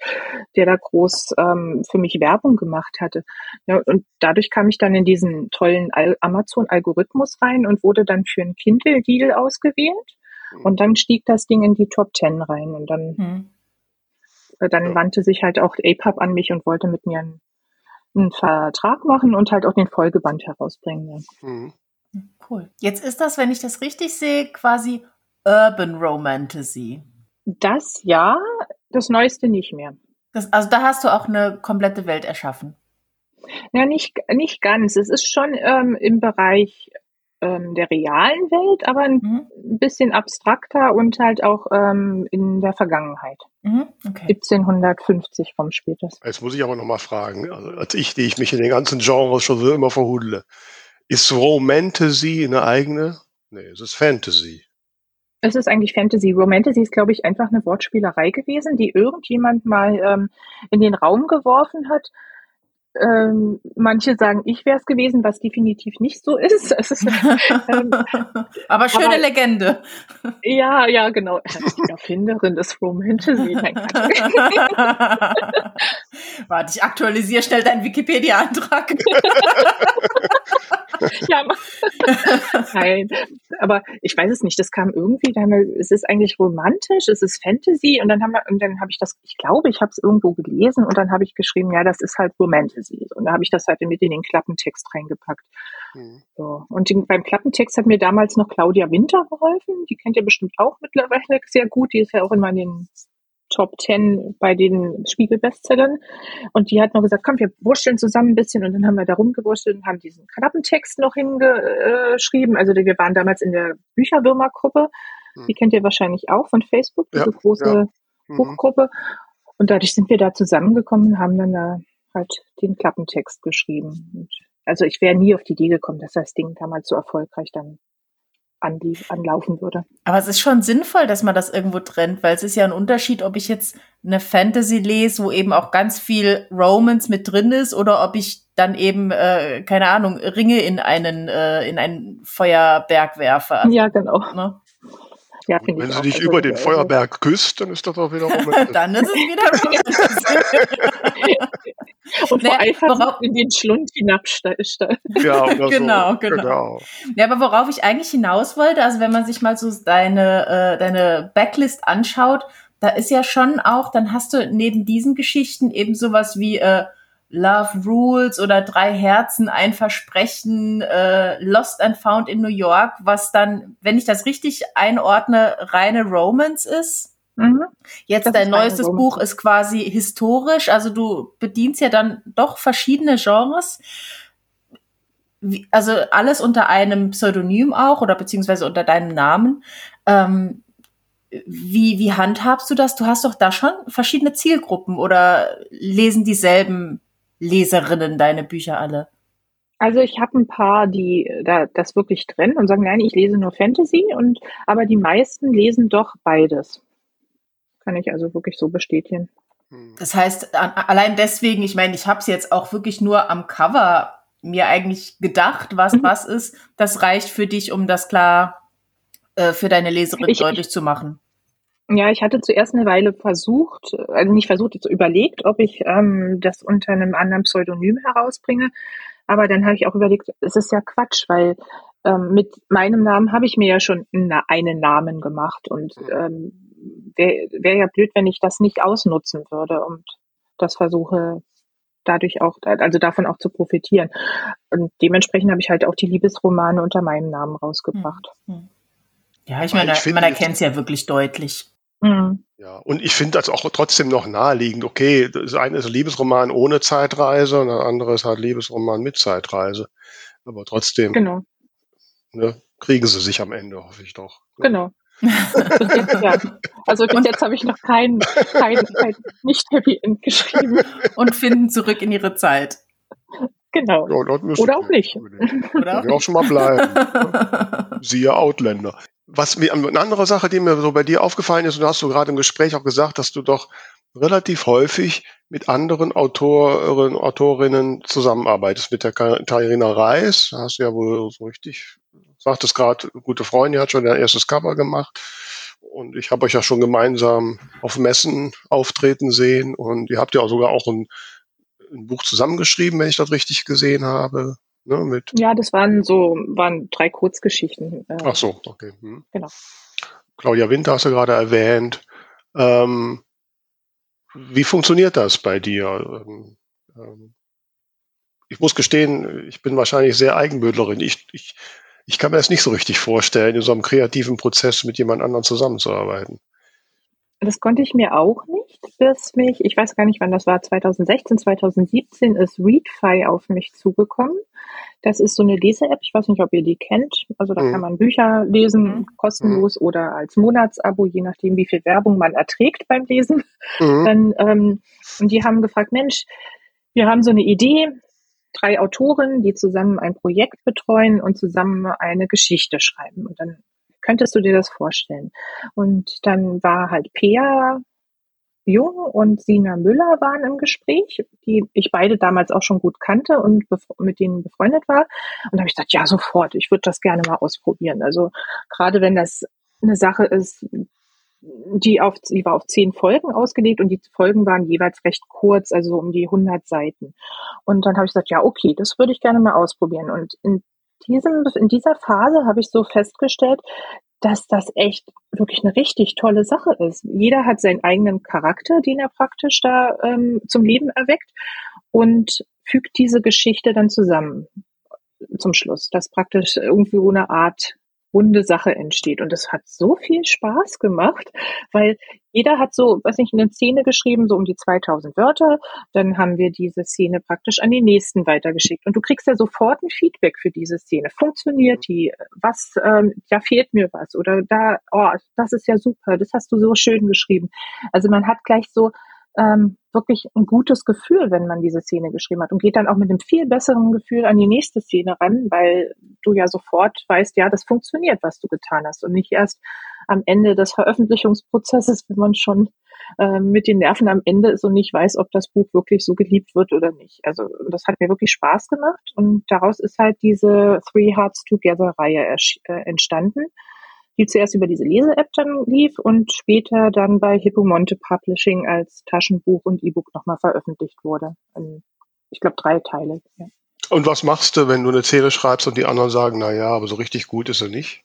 der da groß ähm, für mich Werbung gemacht hatte. Ja, und dadurch kam ich dann in diesen tollen Al Amazon-Algorithmus rein und wurde dann für einen Kindle-Deal ausgewählt. Und dann stieg das Ding in die Top 10 rein. Und dann, Hm. äh, dann Ja. wandte sich halt auch APUB an mich und wollte mit mir einen, einen Vertrag machen und halt auch den Folgeband herausbringen. Ja. Mhm. Cool. Jetzt ist das, wenn ich das richtig sehe, quasi Urban Romantasy. Das ja, das Neueste nicht mehr. Das, also da hast du auch eine komplette Welt erschaffen. Ja, nicht, nicht ganz. Es ist schon ähm, im Bereich ähm, der realen Welt, aber ein Mhm. bisschen abstrakter und halt auch ähm, in der Vergangenheit. Mhm. Okay. 1750 rum spielt das. Jetzt muss ich aber noch mal fragen, also als ich, die ich mich in den ganzen Genres schon so immer verhudle, ist Romantasy eine eigene? Nee, es ist Fantasy. Es ist eigentlich Fantasy. Romantasy ist, glaube ich, einfach eine Wortspielerei gewesen, die irgendjemand mal ähm, in den Raum geworfen hat. Ähm, manche sagen, ich wäre es gewesen, was definitiv nicht so ist. ist ähm, aber schöne aber, Legende. Ja, ja, genau. Die Erfinderin des Romantasy. Warte, ich aktualisiere schnell deinen Wikipedia-Antrag. Ja, nein, aber ich weiß es nicht. Das kam irgendwie, da wir, es ist eigentlich romantisch, es ist Fantasy und dann haben wir, und dann habe ich das, ich glaube, ich habe es irgendwo gelesen und dann habe ich geschrieben, ja, das ist halt Romantasy. Und da habe ich das halt mit in den Klappentext reingepackt. Mhm. So. Und den, beim Klappentext hat mir damals noch Claudia Winter geholfen. Die kennt ihr bestimmt auch mittlerweile sehr gut. Die ist ja auch immer in den Top Ten bei den Spiegel-Bestsellern. Und die hat noch gesagt, komm, wir wurschteln zusammen ein bisschen. Und dann haben wir da rumgewurschtelt und haben diesen Klappentext noch hingeschrieben. Also wir waren damals in der Bücherwürmer-Gruppe. Mhm. Die kennt ihr wahrscheinlich auch von Facebook, diese ja, große ja. Mhm. Buchgruppe. Und dadurch sind wir da zusammengekommen und haben dann da halt den Klappentext geschrieben. Und also ich wäre nie auf die Idee gekommen, dass das Ding damals so erfolgreich dann anlief, anlaufen würde. Aber es ist schon sinnvoll, dass man das irgendwo trennt, weil es ist ja ein Unterschied, ob ich jetzt eine Fantasy lese, wo eben auch ganz viel Romance mit drin ist, oder ob ich dann eben, äh, keine Ahnung, Ringe in einen, äh, in einen Feuerberg werfe. Also, ja, genau. Ne? Ja, wenn sie dich also über den Feuerberg küsst, dann ist das auch wieder dann ist es wieder. Und vor allem worauf in den Schlund hinabsteigt. Ja, oder genau, so. genau, genau. Ja, aber worauf ich eigentlich hinaus wollte, also wenn man sich mal so deine, äh, deine Backlist anschaut, da ist ja schon auch, dann hast du neben diesen Geschichten eben sowas wie äh, Love Rules oder Drei Herzen, ein Versprechen, äh, Lost and Found in New York, was dann, wenn ich das richtig einordne, reine Romance ist. Mhm. Jetzt das dein neuestes Buch ist quasi historisch, also du bedienst ja dann doch verschiedene Genres. Wie, also alles unter einem Pseudonym auch oder beziehungsweise unter deinem Namen. Ähm, wie, wie handhabst du das? Du hast doch da schon verschiedene Zielgruppen oder lesen dieselben Leserinnen deine Bücher alle? Also ich habe ein paar, die da das wirklich trennen und sagen, nein, ich lese nur Fantasy und aber die meisten lesen doch beides. Kann ich also wirklich so bestätigen. Hm. Das heißt, allein deswegen, ich meine, ich habe es jetzt auch wirklich nur am Cover mir eigentlich gedacht, was mhm. was ist. Das reicht für dich, um das klar äh, für deine Leserin ich, deutlich ich, zu machen. Ja, ich hatte zuerst eine Weile versucht, also nicht versucht, jetzt überlegt, ob ich ähm, das unter einem anderen Pseudonym herausbringe. Aber dann habe ich auch überlegt, es ist ja Quatsch, weil ähm, mit meinem Namen habe ich mir ja schon einen Namen gemacht und ähm, wäre wär ja blöd, wenn ich das nicht ausnutzen würde und das versuche dadurch auch, also davon auch zu profitieren. Und dementsprechend habe ich halt auch die Liebesromane unter meinem Namen rausgebracht. Hm, hm. Ja, ich meine, ich man erkennt es ja wirklich deutlich. Mhm. Ja, und ich finde das auch trotzdem noch naheliegend. Okay, das eine ist Liebesroman ohne Zeitreise und das andere ist halt Liebesroman mit Zeitreise. Aber trotzdem genau. ne, kriegen sie sich am Ende, hoffe ich doch. Genau. jetzt, ja. Also bis jetzt habe ich noch kein, kein, kein nicht Happy End geschrieben. Und finden zurück in ihre Zeit. Genau. Ja, Oder auch nicht. Oder auch, auch schon mal bleiben. Siehe Outlander was mir eine andere Sache, die mir so bei dir aufgefallen ist, und hast du gerade im Gespräch auch gesagt, dass du doch relativ häufig mit anderen Autoren, Autorinnen zusammenarbeitest. Mit der Katharina Reis, hast du ja wohl so richtig, sagtest gerade, gute Freundin hat schon dein erstes Cover gemacht. Und ich habe euch ja schon gemeinsam auf Messen auftreten sehen. Und ihr habt ja auch sogar auch ein, ein Buch zusammengeschrieben, wenn ich das richtig gesehen habe. Ne, mit ja, das waren so, waren drei Kurzgeschichten. Äh, Ach so, okay. Hm. Genau. Claudia Winter hast du gerade erwähnt. Ähm, wie funktioniert das bei dir? Ähm, ähm, ich muss gestehen, ich bin wahrscheinlich sehr Eigenbündlerin. Ich, ich, ich kann mir das nicht so richtig vorstellen, in so einem kreativen Prozess mit jemand anderem zusammenzuarbeiten. Das konnte ich mir auch nicht, bis mich, ich weiß gar nicht, wann das war, 2016, 2017 ist Readfy auf mich zugekommen. Das ist so eine Lese-App, ich weiß nicht, ob ihr die kennt. Also da mhm. kann man Bücher lesen, mhm. kostenlos mhm. oder als Monatsabo, je nachdem, wie viel Werbung man erträgt beim Lesen. Mhm. Dann, ähm, und die haben gefragt, Mensch, wir haben so eine Idee, drei Autoren, die zusammen ein Projekt betreuen und zusammen eine Geschichte schreiben. Und dann könntest du dir das vorstellen? Und dann war halt Pea Jung und Sina Müller waren im Gespräch, die ich beide damals auch schon gut kannte und mit denen befreundet war. Und da habe ich gesagt, ja, sofort, ich würde das gerne mal ausprobieren. Also gerade wenn das eine Sache ist, die auf, die war auf zehn Folgen ausgelegt und die Folgen waren jeweils recht kurz, also um die 100 Seiten. Und dann habe ich gesagt, ja, okay, das würde ich gerne mal ausprobieren. Und in diesem, in dieser Phase habe ich so festgestellt, dass das echt wirklich eine richtig tolle Sache ist. Jeder hat seinen eigenen Charakter, den er praktisch da ähm, zum Leben erweckt und fügt diese Geschichte dann zusammen zum Schluss, dass praktisch irgendwie eine Art runde Sache entsteht. Und es hat so viel Spaß gemacht, weil jeder hat so, weiß nicht, eine Szene geschrieben, so um die 2000 Wörter. Dann haben wir diese Szene praktisch an den nächsten weitergeschickt. Und du kriegst ja sofort ein Feedback für diese Szene. Funktioniert die? Was, ähm, da fehlt mir was? Oder da, oh, das ist ja super, das hast du so schön geschrieben. Also man hat gleich so ähm, wirklich ein gutes Gefühl, wenn man diese Szene geschrieben hat. Und geht dann auch mit einem viel besseren Gefühl an die nächste Szene ran, weil du ja sofort weißt, ja, das funktioniert, was du getan hast. Und nicht erst am Ende des Veröffentlichungsprozesses, wenn man schon äh, mit den Nerven am Ende ist und nicht weiß, ob das Buch wirklich so geliebt wird oder nicht. Also das hat mir wirklich Spaß gemacht. Und daraus ist halt diese Three Hearts Together Reihe äh, entstanden die zuerst über diese Lese-App dann lief und später dann bei Hippomonte Publishing als Taschenbuch und E-Book nochmal veröffentlicht wurde. Ich glaube, drei Teile. Ja. Und was machst du, wenn du eine Szene schreibst und die anderen sagen, na ja, aber so richtig gut ist er nicht?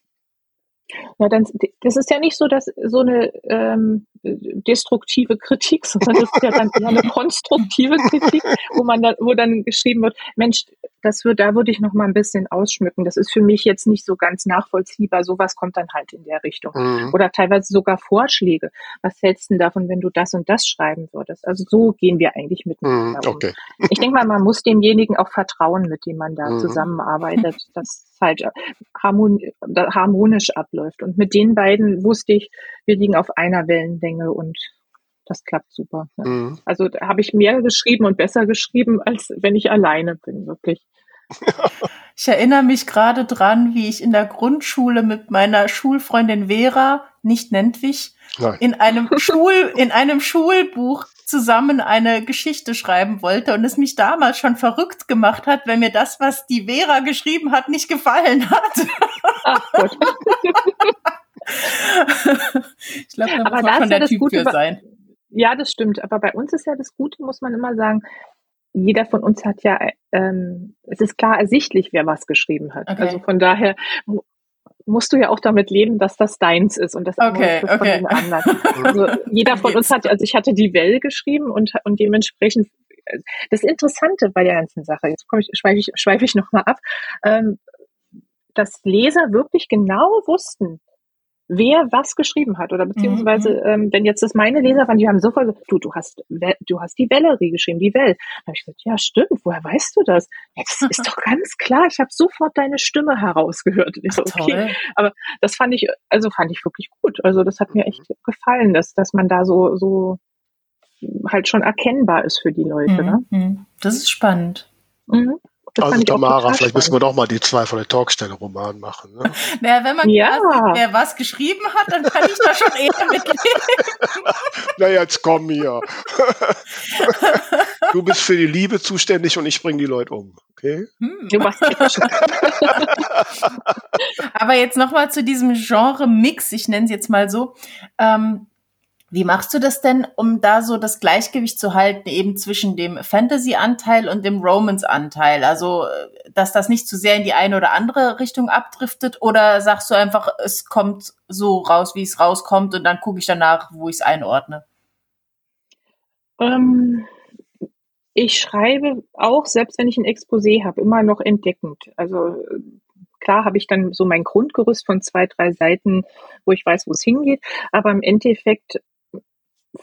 Ja, dann, das ist ja nicht so, dass so eine ähm, destruktive Kritik, sondern das ist ja dann eher eine konstruktive Kritik, wo man dann, wo dann geschrieben wird, Mensch, das wird, da würde ich noch mal ein bisschen ausschmücken. Das ist für mich jetzt nicht so ganz nachvollziehbar. Sowas kommt dann halt in der Richtung. Mhm. Oder teilweise sogar Vorschläge. Was hältst du davon, wenn du das und das schreiben würdest? Also so gehen wir eigentlich miteinander mhm, okay. um. Ich denke mal, man muss demjenigen auch vertrauen, mit dem man da mhm. zusammenarbeitet, dass es halt harmonisch abläuft. Und mit den beiden wusste ich, wir liegen auf einer Wellenlänge und das klappt super. Ne? Mhm. Also da habe ich mehr geschrieben und besser geschrieben, als wenn ich alleine bin, wirklich. Ich erinnere mich gerade dran, wie ich in der Grundschule mit meiner Schulfreundin Vera, nicht Nentwich, in einem Schul, in einem Schulbuch zusammen eine Geschichte schreiben wollte und es mich damals schon verrückt gemacht hat, wenn mir das, was die Vera geschrieben hat, nicht gefallen hat. Ach Gott. ich glaube, da muss man schon der Typ Gute für sein. Ja, das stimmt. Aber bei uns ist ja das Gute, muss man immer sagen, jeder von uns hat ja, ähm, es ist klar ersichtlich, wer was geschrieben hat. Okay. Also von daher musst du ja auch damit leben, dass das deins ist und das okay, ist okay. von den anderen. Also jeder von uns hat, also ich hatte die Well geschrieben und, und dementsprechend das Interessante bei der ganzen Sache, jetzt komme ich, schweife ich, schweife ich nochmal ab, ähm, dass Leser wirklich genau wussten, wer was geschrieben hat oder beziehungsweise mhm. ähm, wenn jetzt das meine Leser waren, die haben sofort du du hast du hast die Valerie geschrieben, die Well. Da habe ich gesagt, ja stimmt, woher weißt du das? Ja, das ist doch ganz klar, ich habe sofort deine Stimme herausgehört. Ich so, okay, aber das fand ich also fand ich wirklich gut. Also das hat mir echt gefallen, dass dass man da so so halt schon erkennbar ist für die Leute. Mhm. Ne? Mhm. Das ist spannend. Mhm. Das also Tamara, vielleicht müssen wir doch mal die zwei von der Talkstelle Roman machen. Ne? Naja, wenn man ja. quasi, wer was geschrieben hat, dann kann ich da schon eher mitleben. Na jetzt komm hier. du bist für die Liebe zuständig und ich bringe die Leute um. Okay? Hm. Du machst Aber jetzt nochmal zu diesem Genre-Mix, ich nenne es jetzt mal so. Ähm, wie machst du das denn, um da so das Gleichgewicht zu halten, eben zwischen dem Fantasy-Anteil und dem Romance-Anteil? Also, dass das nicht zu sehr in die eine oder andere Richtung abdriftet? Oder sagst du einfach, es kommt so raus, wie es rauskommt und dann gucke ich danach, wo ich es einordne? Ähm, ich schreibe auch, selbst wenn ich ein Exposé habe, immer noch entdeckend. Also klar habe ich dann so mein Grundgerüst von zwei, drei Seiten, wo ich weiß, wo es hingeht. Aber im Endeffekt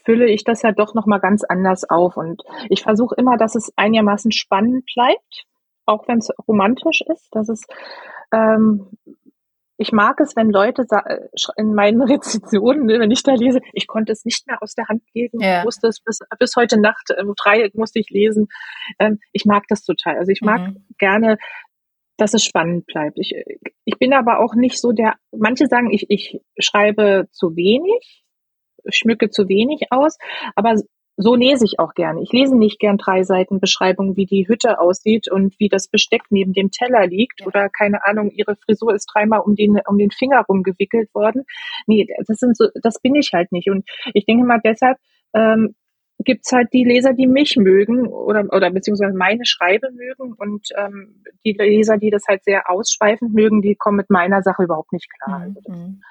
fülle ich das ja doch nochmal ganz anders auf. Und ich versuche immer, dass es einigermaßen spannend bleibt, auch wenn es romantisch ist. Dass es, ähm, ich mag es, wenn Leute in meinen Rezensionen, ne, wenn ich da lese, ich konnte es nicht mehr aus der Hand legen, ja. musste es bis, bis heute Nacht um drei musste ich lesen. Ähm, ich mag das total. Also ich mag mhm. gerne dass es spannend bleibt. Ich, ich bin aber auch nicht so der, manche sagen, ich, ich schreibe zu wenig, schmücke zu wenig aus, aber so lese ich auch gerne. Ich lese nicht gern drei Seiten Beschreibung, wie die Hütte aussieht und wie das Besteck neben dem Teller liegt oder keine Ahnung, ihre Frisur ist dreimal um den, um den Finger rumgewickelt worden. Nee, das sind so, das bin ich halt nicht. Und ich denke mal deshalb, ähm, gibt's halt die Leser, die mich mögen oder, oder beziehungsweise meine Schreibe mögen und ähm, die Leser, die das halt sehr ausschweifend mögen, die kommen mit meiner Sache überhaupt nicht klar. Mhm.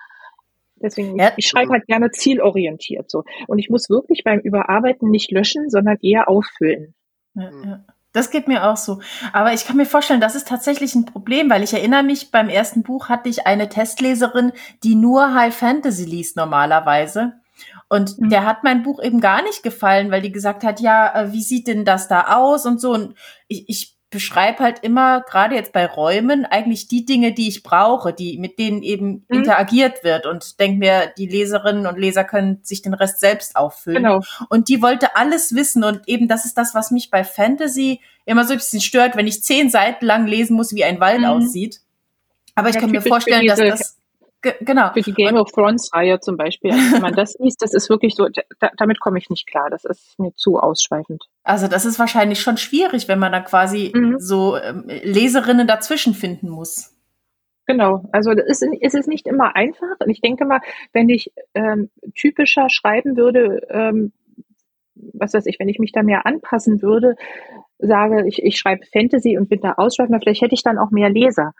Deswegen, ja. ich, ich schreibe halt gerne zielorientiert so. Und ich muss wirklich beim Überarbeiten nicht löschen, sondern eher auffüllen. Ja, ja. Das geht mir auch so. Aber ich kann mir vorstellen, das ist tatsächlich ein Problem, weil ich erinnere mich, beim ersten Buch hatte ich eine Testleserin, die nur High Fantasy liest normalerweise. Und mhm. der hat mein Buch eben gar nicht gefallen, weil die gesagt hat, ja, äh, wie sieht denn das da aus und so. Und ich, ich beschreibe halt immer, gerade jetzt bei Räumen, eigentlich die Dinge, die ich brauche, die, mit denen eben mhm. interagiert wird und denke mir, die Leserinnen und Leser können sich den Rest selbst auffüllen. Genau. Und die wollte alles wissen und eben das ist das, was mich bei Fantasy immer so ein bisschen stört, wenn ich zehn Seiten lang lesen muss, wie ein Wald mhm. aussieht. Aber ich ja, kann mir vorstellen, dass das Ge genau. Für die Game of Thrones Reihe zum Beispiel. Also, wenn man das liest, das ist wirklich so, da, damit komme ich nicht klar. Das ist mir zu ausschweifend. Also das ist wahrscheinlich schon schwierig, wenn man da quasi mhm. so ähm, Leserinnen dazwischen finden muss. Genau, also es ist, es ist nicht immer einfach. Und ich denke mal, wenn ich ähm, typischer schreiben würde, ähm, was weiß ich, wenn ich mich da mehr anpassen würde, sage ich, ich schreibe Fantasy und bin da ausschweifender, vielleicht hätte ich dann auch mehr Leser.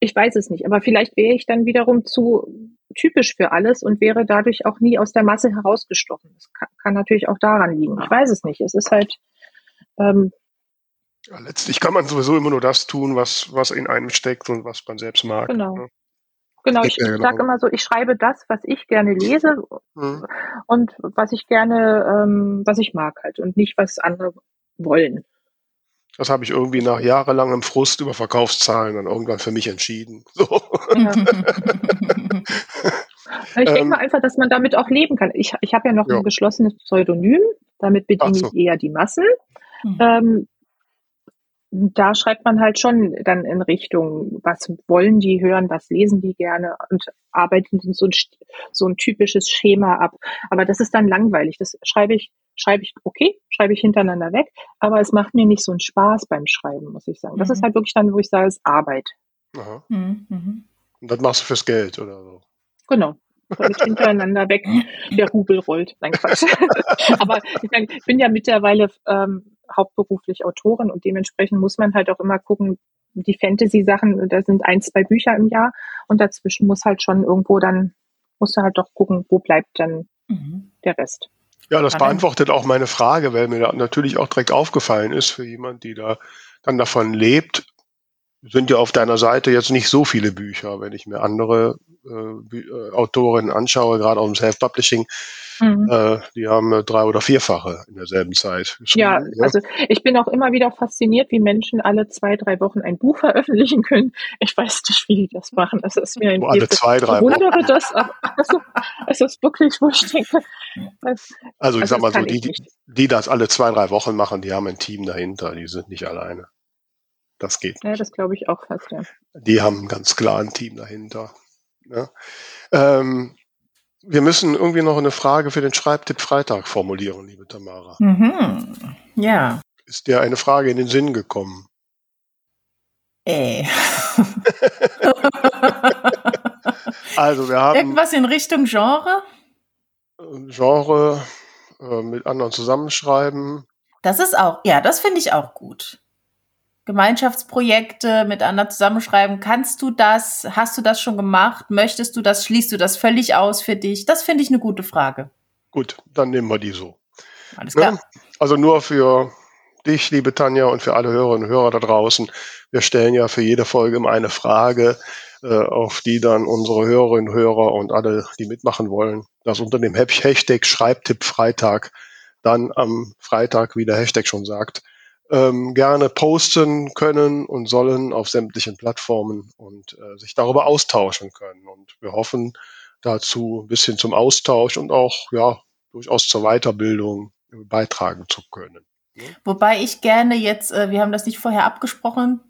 Ich weiß es nicht, aber vielleicht wäre ich dann wiederum zu typisch für alles und wäre dadurch auch nie aus der Masse herausgestochen. Das kann, kann natürlich auch daran liegen. Ich weiß es nicht. Es ist halt. Ähm, ja, letztlich kann man sowieso immer nur das tun, was, was in einem steckt und was man selbst mag. Genau. Ne? Genau, ich, ich genau. sage immer so, ich schreibe das, was ich gerne lese mhm. und was ich gerne, ähm, was ich mag halt und nicht, was andere wollen. Das habe ich irgendwie nach jahrelangem Frust über Verkaufszahlen dann irgendwann für mich entschieden. So. Ja. ich denke ähm, mal einfach, dass man damit auch leben kann. Ich, ich habe ja noch ja. ein geschlossenes Pseudonym, damit bediene so. ich eher die Massen. Mhm. Ähm, da schreibt man halt schon dann in Richtung, was wollen die hören, was lesen die gerne und arbeiten so ein, so ein typisches Schema ab. Aber das ist dann langweilig. Das schreibe ich schreibe ich, okay, schreibe ich hintereinander weg, aber es macht mir nicht so einen Spaß beim Schreiben, muss ich sagen. Das mhm. ist halt wirklich dann, wo ich sage, es ist Arbeit. Aha. Mhm. mhm. Und das machst du fürs Geld oder so? Genau. Schreibe ich hintereinander weg, der Rubel rollt. Nein, Quatsch. aber ich, mein, ich bin ja mittlerweile ähm, hauptberuflich Autorin und dementsprechend muss man halt auch immer gucken, die Fantasy-Sachen, da sind ein, zwei Bücher im Jahr und dazwischen muss halt schon irgendwo dann, musst du halt doch gucken, wo bleibt dann mhm. der Rest. Ja, das beantwortet auch meine Frage, weil mir da natürlich auch direkt aufgefallen ist für jemand, die da dann davon lebt, sind ja auf deiner Seite jetzt nicht so viele Bücher. Wenn ich mir andere äh, äh Autorinnen anschaue, gerade aus dem Self-Publishing, Mhm. Äh, die haben äh, drei- oder vierfache in derselben Zeit. Ja, ja, also ich bin auch immer wieder fasziniert, wie Menschen alle zwei, drei Wochen ein Buch veröffentlichen können. Ich weiß nicht, wie die das machen. Es ist mir ein alle zwei, drei ich wundere das, aber also, es ist wirklich, wo ich denke. Das, also ich also sag mal so, die, die, die das alle zwei, drei Wochen machen, die haben ein Team dahinter, die sind nicht alleine. Das geht. Ja, das glaube ich auch fast, ja. Die haben ganz klar ein Team dahinter. Ja. Ähm, wir müssen irgendwie noch eine Frage für den Schreibtipp Freitag formulieren, liebe Tamara. Mhm. Ja. Ist dir eine Frage in den Sinn gekommen? Äh. also wir haben irgendwas in Richtung Genre. Genre äh, mit anderen zusammenschreiben. Das ist auch, ja, das finde ich auch gut. Gemeinschaftsprojekte mit anderen zusammenschreiben. Kannst du das? Hast du das schon gemacht? Möchtest du das? Schließt du das völlig aus für dich? Das finde ich eine gute Frage. Gut, dann nehmen wir die so. Alles klar. Ja? Also nur für dich, liebe Tanja, und für alle Hörerinnen und Hörer da draußen. Wir stellen ja für jede Folge immer eine Frage, äh, auf die dann unsere Hörerinnen und Hörer und alle, die mitmachen wollen, das unter dem Hashtag Schreibtipp Freitag dann am Freitag, wie der Hashtag schon sagt, ähm, gerne posten können und sollen auf sämtlichen Plattformen und äh, sich darüber austauschen können. Und wir hoffen dazu ein bisschen zum Austausch und auch ja durchaus zur Weiterbildung beitragen zu können. Wobei ich gerne jetzt, äh, wir haben das nicht vorher abgesprochen,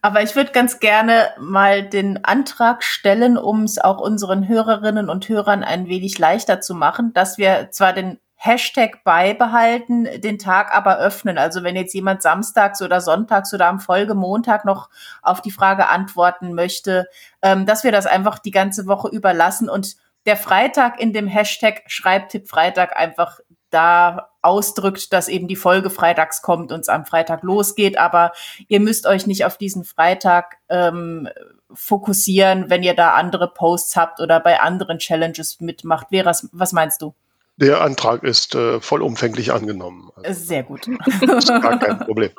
aber ich würde ganz gerne mal den Antrag stellen, um es auch unseren Hörerinnen und Hörern ein wenig leichter zu machen, dass wir zwar den Hashtag beibehalten, den Tag aber öffnen. Also wenn jetzt jemand samstags oder sonntags oder am Folgemontag noch auf die Frage antworten möchte, ähm, dass wir das einfach die ganze Woche überlassen und der Freitag in dem Hashtag Schreibtipp Freitag einfach da ausdrückt, dass eben die Folge freitags kommt und es am Freitag losgeht. Aber ihr müsst euch nicht auf diesen Freitag ähm, fokussieren, wenn ihr da andere Posts habt oder bei anderen Challenges mitmacht. Veras, was meinst du? Der Antrag ist äh, vollumfänglich angenommen. Also, Sehr gut. Das ist gar kein Problem.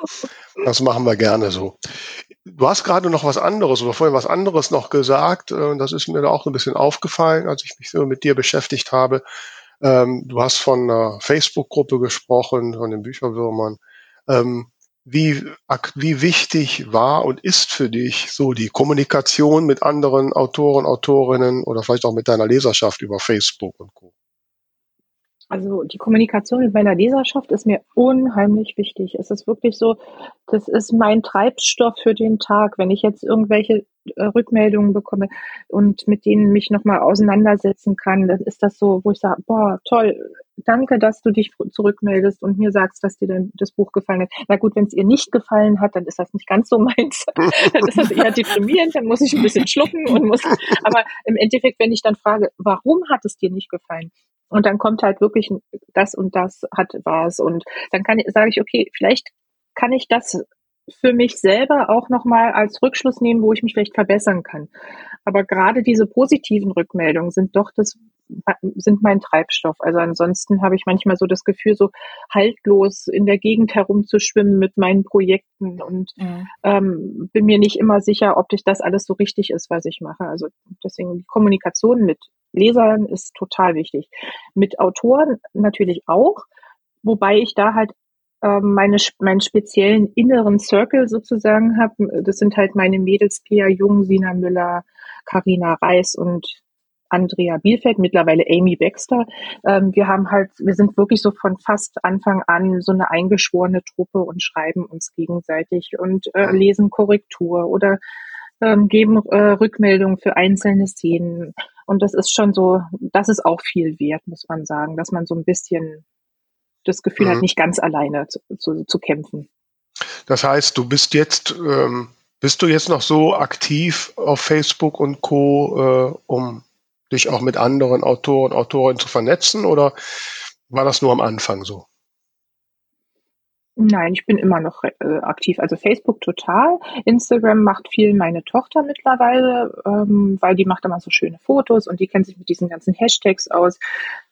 Das machen wir gerne so. Du hast gerade noch was anderes oder vorhin was anderes noch gesagt. Äh, das ist mir da auch ein bisschen aufgefallen, als ich mich so mit dir beschäftigt habe. Ähm, du hast von einer Facebook-Gruppe gesprochen, von den Bücherwürmern. Ähm, wie, wie wichtig war und ist für dich so die Kommunikation mit anderen Autoren, Autorinnen oder vielleicht auch mit deiner Leserschaft über Facebook und Co.? Also die Kommunikation mit meiner Leserschaft ist mir unheimlich wichtig. Es ist wirklich so, das ist mein Treibstoff für den Tag. Wenn ich jetzt irgendwelche äh, Rückmeldungen bekomme und mit denen mich nochmal auseinandersetzen kann, dann ist das so, wo ich sage, boah, toll, danke, dass du dich zurückmeldest und mir sagst, dass dir dann das Buch gefallen hat. Na gut, wenn es ihr nicht gefallen hat, dann ist das nicht ganz so meins. dann ist das eher deprimierend, dann muss ich ein bisschen schlucken und muss, aber im Endeffekt, wenn ich dann frage, warum hat es dir nicht gefallen? Und dann kommt halt wirklich das und das hat was. Und dann kann ich, sage ich, okay, vielleicht kann ich das für mich selber auch nochmal als Rückschluss nehmen, wo ich mich vielleicht verbessern kann. Aber gerade diese positiven Rückmeldungen sind doch das, sind mein Treibstoff. Also ansonsten habe ich manchmal so das Gefühl, so haltlos in der Gegend herumzuschwimmen mit meinen Projekten und mhm. ähm, bin mir nicht immer sicher, ob das alles so richtig ist, was ich mache. Also deswegen die Kommunikation mit Lesern ist total wichtig. Mit Autoren natürlich auch, wobei ich da halt ähm, meine, meinen speziellen inneren Circle sozusagen habe. Das sind halt meine Mädels Pia Jung, Sina Müller, Karina Reis und Andrea Bielfeld, mittlerweile Amy Baxter. Ähm, wir haben halt, wir sind wirklich so von fast Anfang an so eine eingeschworene Truppe und schreiben uns gegenseitig und äh, lesen Korrektur oder ähm, geben äh, Rückmeldungen für einzelne Szenen. Und das ist schon so, das ist auch viel wert, muss man sagen, dass man so ein bisschen das Gefühl mhm. hat, nicht ganz alleine zu, zu, zu, kämpfen. Das heißt, du bist jetzt, ähm, bist du jetzt noch so aktiv auf Facebook und Co., äh, um dich auch mit anderen Autoren, Autorinnen zu vernetzen oder war das nur am Anfang so? Nein, ich bin immer noch äh, aktiv. Also Facebook total. Instagram macht viel meine Tochter mittlerweile, ähm, weil die macht immer so schöne Fotos und die kennt sich mit diesen ganzen Hashtags aus.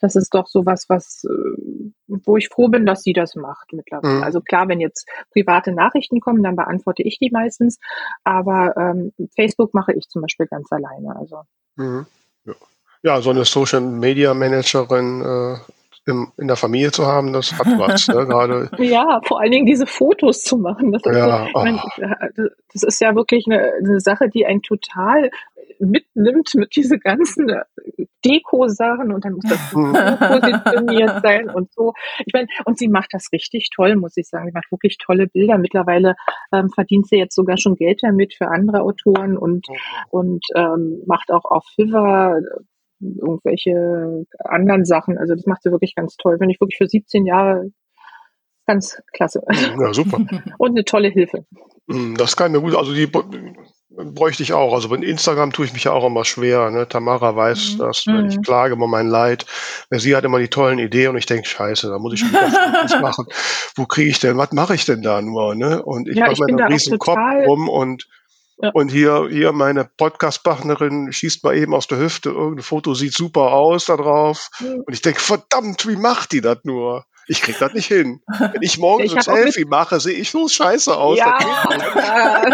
Das ist doch sowas, was, äh, wo ich froh bin, dass sie das macht mittlerweile. Mhm. Also klar, wenn jetzt private Nachrichten kommen, dann beantworte ich die meistens. Aber ähm, Facebook mache ich zum Beispiel ganz alleine. Also. Mhm. Ja. Ja. so eine Social Media Managerin äh im, in der Familie zu haben, das hat was. ne, gerade. Ja, vor allen Dingen diese Fotos zu machen. Das ist, ja, so, mein, das ist ja wirklich eine, eine Sache, die einen total mitnimmt mit diese ganzen Deko-Sachen und dann muss das positioniert sein und so. Ich meine, und sie macht das richtig toll, muss ich sagen. Sie macht wirklich tolle Bilder. Mittlerweile ähm, verdient sie jetzt sogar schon Geld damit für andere Autoren und, mhm. und ähm, macht auch auf Fiverr irgendwelche anderen Sachen. Also das macht sie wirklich ganz toll. Finde ich wirklich für 17 Jahre ganz klasse. Ja, super. Und eine tolle Hilfe. Hm, das kann mir gut, also die bräuchte ich auch. Also bei Instagram tue ich mich ja auch immer schwer. Ne? Tamara weiß mhm. das. Ne? Ich mhm. klage immer mein Leid. Sie hat immer die tollen Ideen und ich denke, scheiße, da muss ich was machen. Wo kriege ich denn, was mache ich denn da nur? Ne? Und ich ja, mache mir einen riesen Kopf rum und und hier, hier meine Podcast-Partnerin schießt mal eben aus der Hüfte, irgendein Foto sieht super aus da drauf. Mhm. Und ich denke, verdammt, wie macht die das nur? Ich krieg das nicht hin. Wenn ich morgens ein Selfie mache, sehe ich so scheiße aus. Ja,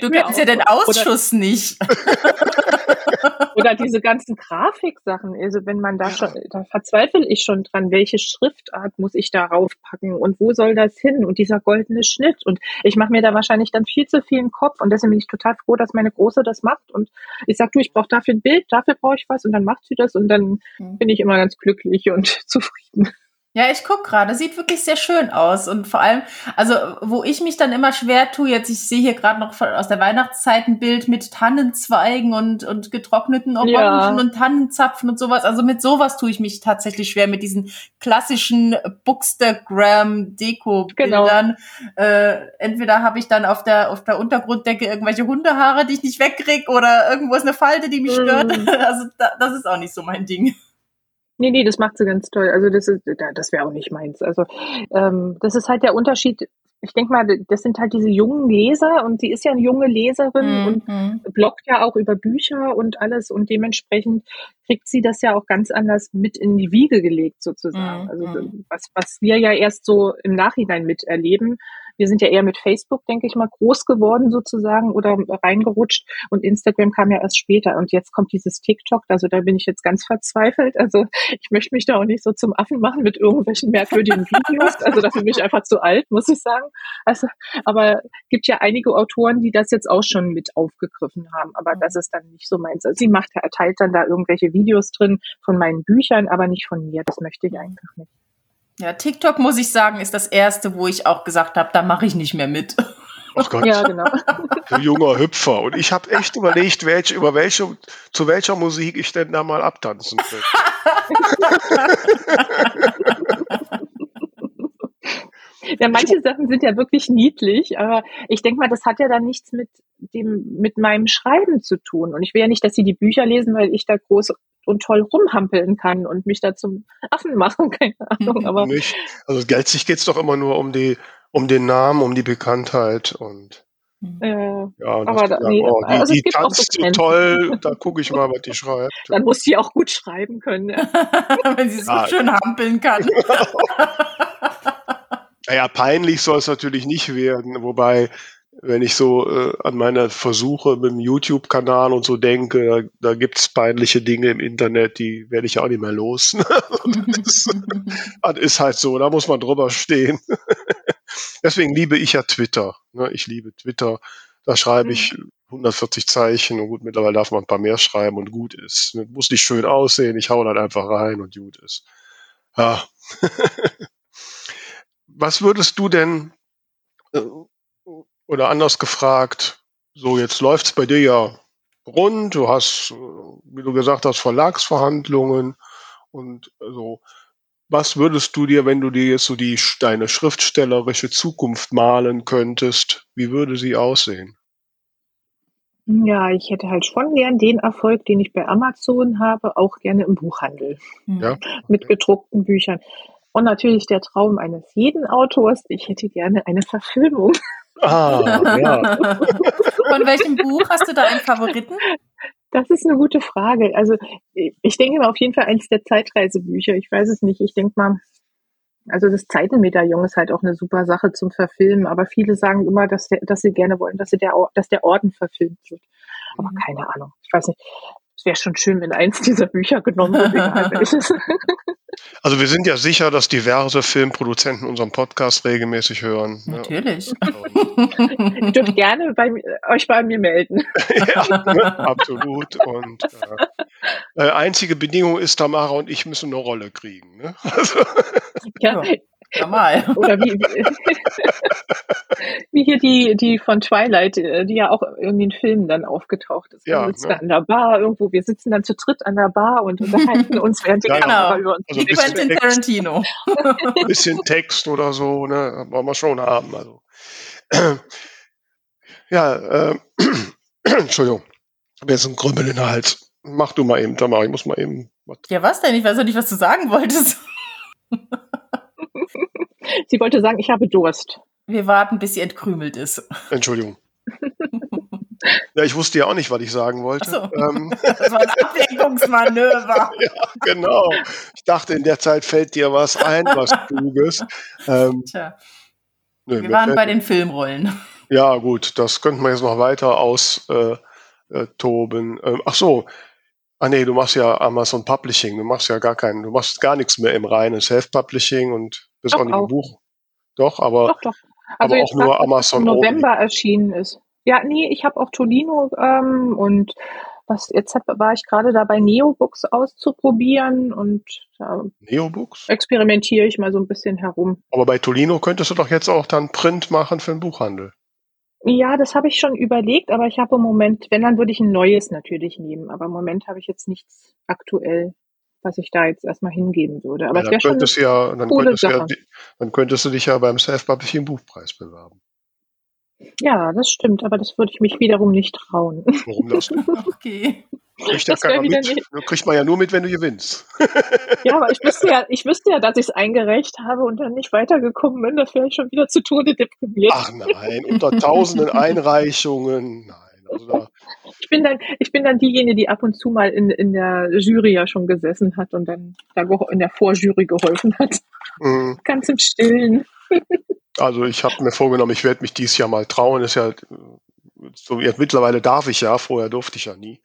du kennst ja den Ausschuss oder, nicht. oder diese ganzen Grafiksachen. Also wenn man da schon, da verzweifle ich schon dran, welche Schriftart muss ich da raufpacken und wo soll das hin und dieser goldene Schnitt. Und ich mache mir da wahrscheinlich dann viel zu viel im Kopf und deswegen bin ich total froh, dass meine Große das macht. Und ich sag, du, ich brauche dafür ein Bild, dafür brauche ich was und dann macht sie das und dann mhm. bin ich immer ganz glücklich und zufrieden. Ja, ich guck gerade. Sieht wirklich sehr schön aus. Und vor allem, also wo ich mich dann immer schwer tue, jetzt, ich sehe hier gerade noch aus der Weihnachtszeit ein Bild mit Tannenzweigen und, und getrockneten Orangen ja. und Tannenzapfen und sowas. Also mit sowas tue ich mich tatsächlich schwer, mit diesen klassischen Bookstagram-Deko-Bildern. Genau. Äh, entweder habe ich dann auf der, auf der Untergrunddecke irgendwelche Hundehaare, die ich nicht wegkrieg, oder irgendwo ist eine Falte, die mich stört. Mm. Also da, das ist auch nicht so mein Ding. Nee, nee, das macht sie ganz toll. Also das ist, das wäre auch nicht meins. Also ähm, das ist halt der Unterschied. Ich denke mal, das sind halt diese jungen Leser und sie ist ja eine junge Leserin mhm. und bloggt ja auch über Bücher und alles und dementsprechend kriegt sie das ja auch ganz anders mit in die Wiege gelegt sozusagen. Mhm. Also was, was wir ja erst so im Nachhinein miterleben, wir sind ja eher mit Facebook, denke ich mal, groß geworden sozusagen oder reingerutscht und Instagram kam ja erst später und jetzt kommt dieses TikTok, also da bin ich jetzt ganz verzweifelt. Also ich möchte mich da auch nicht so zum Affen machen mit irgendwelchen merkwürdigen Videos. Also dafür bin ich einfach zu alt, muss ich sagen. Also, aber gibt ja einige Autoren, die das jetzt auch schon mit aufgegriffen haben, aber das ist dann nicht so meins. Also sie macht, erteilt dann da irgendwelche Videos drin von meinen Büchern, aber nicht von mir. Das möchte ich einfach nicht. Ja, TikTok muss ich sagen, ist das erste, wo ich auch gesagt habe, da mache ich nicht mehr mit. Ach Gott, ja, genau. du junger Hüpfer. Und ich habe echt überlegt, welche, über welche, zu welcher Musik ich denn da mal abtanzen könnte. Ja, manche Sachen sind ja wirklich niedlich, aber ich denke mal, das hat ja dann nichts mit dem, mit meinem Schreiben zu tun. Und ich will ja nicht, dass sie die Bücher lesen, weil ich da groß und toll rumhampeln kann und mich da zum Affen machen, keine Ahnung. Aber nicht. Also geizig geht's doch immer nur um die, um den Namen, um die Bekanntheit und äh, ja, aber da, nee, oh, die, also die tanzt so toll, da gucke ich mal, was die schreibt. Dann muss sie auch gut schreiben können. Ja. Wenn sie so ah, schön hampeln kann. Naja, peinlich soll es natürlich nicht werden, wobei, wenn ich so äh, an meine Versuche mit dem YouTube-Kanal und so denke, da, da gibt es peinliche Dinge im Internet, die werde ich auch nicht mehr los. das, das, ist halt so, da muss man drüber stehen. Deswegen liebe ich ja Twitter. Ne? Ich liebe Twitter. Da schreibe ich 140 Zeichen und gut, mittlerweile darf man ein paar mehr schreiben und gut ist. Muss nicht schön aussehen, ich hau dann einfach rein und gut ist. Ja. was würdest du denn, äh, oder anders gefragt, so jetzt läuft's bei dir ja rund, du hast, äh, wie du gesagt hast, Verlagsverhandlungen und so. Was würdest du dir, wenn du dir jetzt so die, deine schriftstellerische Zukunft malen könntest, wie würde sie aussehen? Ja, ich hätte halt schon gern den Erfolg, den ich bei Amazon habe, auch gerne im Buchhandel. Ja. Mit gedruckten Büchern. Und natürlich der Traum eines jeden Autors, ich hätte gerne eine Verfilmung. Ah, ja. Von welchem Buch hast du da einen Favoriten? Das ist eine gute Frage. Also ich denke mal auf jeden Fall eines der Zeitreisebücher. Ich weiß es nicht. Ich denke mal, also das Zeitenmedaillon ist halt auch eine super Sache zum Verfilmen. Aber viele sagen immer, dass, der, dass sie gerne wollen, dass, sie der, dass der Orden verfilmt wird. Aber mhm. keine Ahnung. Ich weiß nicht es wäre schon schön, wenn eins dieser Bücher genommen wird. also wir sind ja sicher, dass diverse Filmproduzenten unseren Podcast regelmäßig hören. Natürlich. Ihr dürft gerne bei, euch bei mir melden. ja, ne, absolut. Und äh, äh, einzige Bedingung ist, Tamara und ich müssen eine Rolle kriegen. Ne? Also, ja, ja, mal. Oder wie, wie hier die, die von Twilight, äh, die ja auch irgendwie in Filmen dann aufgetaucht ist. Ja, wir sitzen ne? an der Bar irgendwo, wir sitzen dann zu dritt an der Bar und unterhalten uns, während die ja, Kamera genau. über uns also Quentin Tarantino. Ein bisschen Text oder so, ne, wollen wir schon haben. Also. Ja, äh, Entschuldigung, ich habe jetzt einen Krümmel in den Hals. Mach du mal eben, Tamara, ich muss mal eben. Was. Ja, was denn? Ich weiß auch nicht, was du sagen wolltest. Sie wollte sagen, ich habe Durst. Wir warten, bis sie entkrümelt ist. Entschuldigung. Ja, ich wusste ja auch nicht, was ich sagen wollte. So. Ähm. Das war ein Ablenkungsmanöver. ja, genau. Ich dachte, in der Zeit fällt dir was ein, was Kluges. Ähm, Tja. Nö, wir waren bei den Filmrollen. Ja, gut, das könnten wir jetzt noch weiter austoben. Äh, äh, ach so, Ah nee, du machst ja Amazon Publishing, du machst ja gar keinen, du machst gar nichts mehr im reinen Self-Publishing und bist doch, auch nicht im Buch. Doch, aber, doch, doch. Also aber auch nur Amazon im November only. erschienen ist. Ja, nee, ich habe auch Tolino ähm, und was jetzt hab, war ich gerade dabei, Neobooks auszuprobieren und da Neobooks? experimentiere ich mal so ein bisschen herum. Aber bei Tolino könntest du doch jetzt auch dann Print machen für den Buchhandel. Ja, das habe ich schon überlegt, aber ich habe im Moment, wenn, dann würde ich ein neues natürlich nehmen. Aber im Moment habe ich jetzt nichts aktuell, was ich da jetzt erstmal hingeben würde. Aber Ja, es dann, wäre schon könntest du ja, dann, coole könntest du ja, dann könntest du dich ja beim Self-Publishing Buchpreis bewerben. Ja, das stimmt, aber das würde ich mich wiederum nicht trauen. Warum das nicht? Okay. Kriegt ja keiner mit. Kriegt man ja nur mit, wenn du gewinnst. Ja, aber ich wüsste ja, ich wüsste ja, dass ich es eingereicht habe und dann nicht weitergekommen bin. Das wäre ich schon wieder zu Tode deprimiert. Ach nein, unter tausenden Einreichungen. Nein, also da, Ich bin dann, ich bin dann diejenige, die ab und zu mal in, in der Jury ja schon gesessen hat und dann da in der Vorjury geholfen hat. mh, Ganz im Stillen. also ich habe mir vorgenommen, ich werde mich dieses Jahr mal trauen. Ist ja so jetzt mittlerweile darf ich ja, vorher durfte ich ja nie.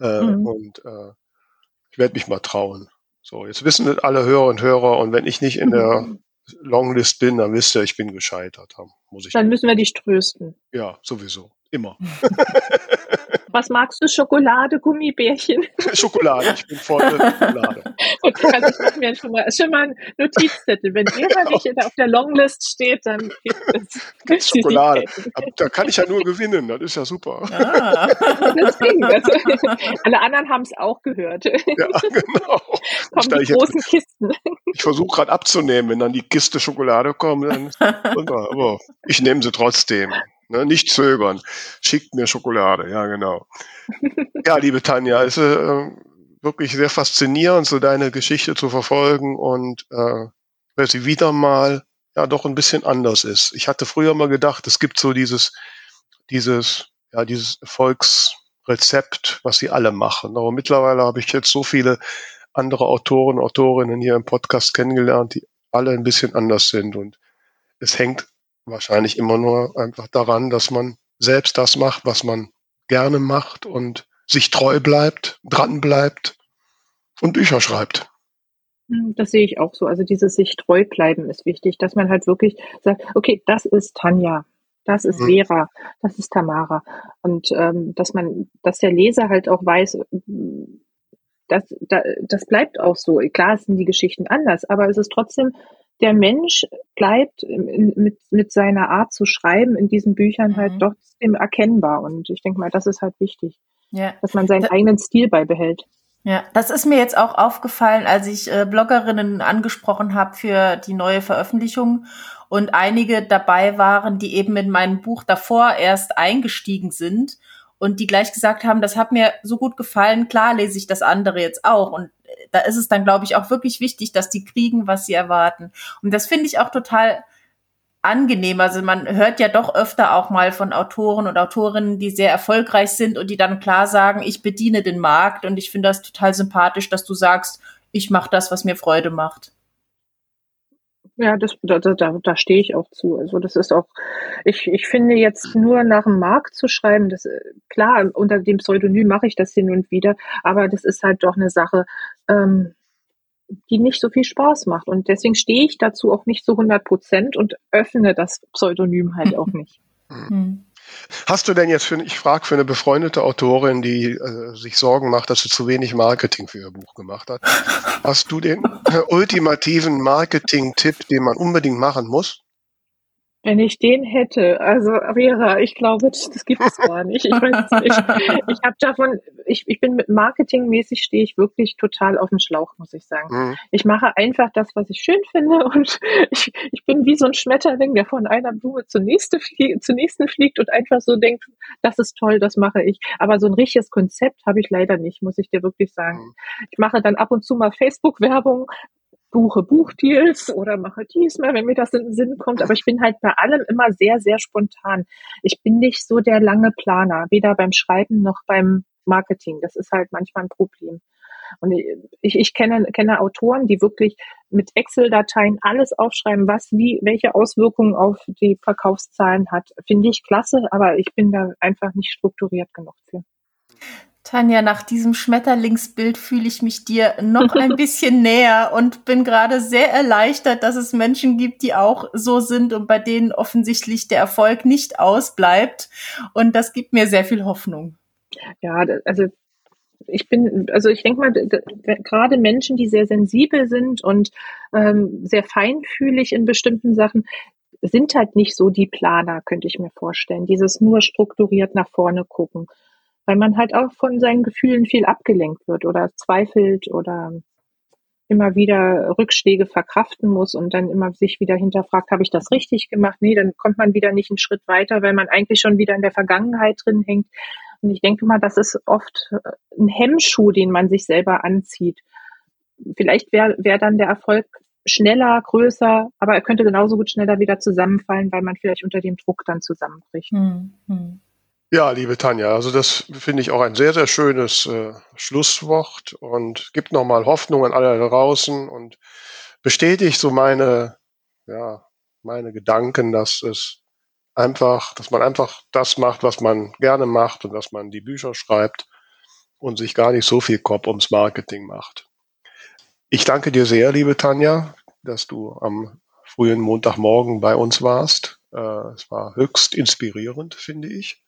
Äh, Mhm. Und äh, ich werde mich mal trauen. So, jetzt wissen alle Hörer und Hörer und wenn ich nicht in der Longlist bin, dann wisst ihr, ich bin gescheitert. Dann muss ich Dann müssen wir dich trösten. ja sowieso immer Was magst du? Schokolade, Gummibärchen? Schokolade. Ich bin voll Schokolade. Und also ich mache mir schon mal, schon mal einen Notizzettel. Wenn Vera nicht der- auf der Longlist steht, dann gibt es Schokolade. Da kann ich ja nur gewinnen. Das ist ja super. Ah. Deswegen, also, alle anderen haben es auch gehört. Ja, genau. Kommen die ich jetzt- großen Kisten. Ich versuche gerade abzunehmen, wenn dann die Kiste Schokolade kommt, dann. Aber ich nehme sie trotzdem. Ne? Nicht zögern. Schickt mir Schokolade, ja genau. Ja, liebe Tanja, es ist äh, wirklich sehr faszinierend, so deine Geschichte zu verfolgen und äh, weil sie wieder mal ja doch ein bisschen anders ist. Ich hatte früher mal gedacht, es gibt so dieses, dieses, ja, dieses Erfolgsrezept, was sie alle machen. Aber mittlerweile habe ich jetzt so viele andere Autoren, Autorinnen hier im Podcast kennengelernt, die alle ein bisschen anders sind. Und es hängt wahrscheinlich immer nur einfach daran, dass man selbst das macht, was man gerne macht und sich treu bleibt, dran bleibt und Bücher schreibt. Hm, Das sehe ich auch so. Also dieses sich treu bleiben ist wichtig, dass man halt wirklich sagt, okay, das ist Tanja, das ist Mhm. Vera, das ist Tamara. Und ähm, dass man, dass der Leser halt auch weiß, das, da, das bleibt auch so. Klar sind die Geschichten anders, aber es ist trotzdem, der Mensch bleibt mit, mit seiner Art zu schreiben in diesen Büchern halt Mhm. trotzdem erkennbar. Und ich denke mal, das ist halt wichtig, Ja. dass man seinen Da- eigenen Stil beibehält. Ja, das ist mir jetzt auch aufgefallen, als ich äh, Bloggerinnen angesprochen habe für die neue Veröffentlichung und einige dabei waren, die eben in mein Buch davor erst eingestiegen sind und die gleich gesagt haben, das hat mir so gut gefallen, klar lese ich das andere jetzt auch und da ist es dann, glaube ich, auch wirklich wichtig, dass die kriegen, was sie erwarten. Und das finde ich auch total angenehm. Also man hört ja doch öfter auch mal von Autoren und Autorinnen, die sehr erfolgreich sind und die dann klar sagen, ich bediene den Markt und ich finde das total sympathisch, dass du sagst, ich mache das, was mir Freude macht. Ja, das, da, da, da, stehe ich auch zu. Also das ist auch, ich, ich finde jetzt nur nach dem Markt zu schreiben, das äh, klar, unter dem Pseudonym mache ich das hin und wieder, aber das ist halt doch eine Sache, ähm, die nicht so viel Spaß macht. Und deswegen stehe ich dazu auch nicht zu 100 Prozent und öffne das Pseudonym halt auch nicht. Hm. Hast du denn jetzt für, ich frage für eine befreundete Autorin, die äh, sich Sorgen macht, dass sie zu wenig Marketing für ihr Buch gemacht hat, hast du den äh, ultimativen Marketing-Tipp, den man unbedingt machen muss? Wenn ich den hätte, also Vera, ich glaube, das, das gibt es gar nicht. Ich weiß nicht. Ich habe davon, ich, ich bin mit marketingmäßig stehe ich wirklich total auf dem Schlauch, muss ich sagen. Hm. Ich mache einfach das, was ich schön finde und ich, ich bin wie so ein Schmetterling, der von einer Blume zur, nächste zur nächsten fliegt und einfach so denkt, das ist toll, das mache ich. Aber so ein richtiges Konzept habe ich leider nicht, muss ich dir wirklich sagen. Ich mache dann ab und zu mal Facebook-Werbung, buche Buchdeals oder mache diesmal, wenn mir das in den Sinn kommt. Aber ich bin halt bei allem immer sehr, sehr spontan. Ich bin nicht so der lange Planer, weder beim Schreiben noch beim Marketing. Das ist halt manchmal ein Problem. Und ich, ich kenne, kenne Autoren, die wirklich mit Excel-Dateien alles aufschreiben, was wie, welche Auswirkungen auf die Verkaufszahlen hat. Finde ich klasse, aber ich bin da einfach nicht strukturiert genug für. Tanja, nach diesem Schmetterlingsbild fühle ich mich dir noch ein bisschen näher und bin gerade sehr erleichtert, dass es Menschen gibt, die auch so sind und bei denen offensichtlich der Erfolg nicht ausbleibt. Und das gibt mir sehr viel Hoffnung. Ja, also ich bin, also ich denke mal, gerade Menschen, die sehr sensibel sind und ähm, sehr feinfühlig in bestimmten Sachen, sind halt nicht so die Planer, könnte ich mir vorstellen. Dieses nur strukturiert nach vorne gucken. Weil man halt auch von seinen Gefühlen viel abgelenkt wird oder zweifelt oder immer wieder Rückschläge verkraften muss und dann immer sich wieder hinterfragt, habe ich das richtig gemacht? Nee, dann kommt man wieder nicht einen Schritt weiter, weil man eigentlich schon wieder in der Vergangenheit drin hängt. Und ich denke mal, das ist oft äh, ein Hemmschuh, den man sich selber anzieht. Vielleicht wäre wär dann der Erfolg schneller, größer, aber er könnte genauso gut schneller wieder zusammenfallen, weil man vielleicht unter dem Druck dann zusammenbricht. Hm, hm. Ja, liebe Tanja, also das finde ich auch ein sehr, sehr schönes äh, Schlusswort und gibt nochmal Hoffnung an alle draußen und bestätigt so meine, ja, meine Gedanken, dass es einfach, dass man einfach das macht, was man gerne macht und dass man die Bücher schreibt und sich gar nicht so viel Kopf ums Marketing macht. Ich danke dir sehr, liebe Tanja, dass du am frühen Montagmorgen bei uns warst. Äh, es war höchst inspirierend, finde ich.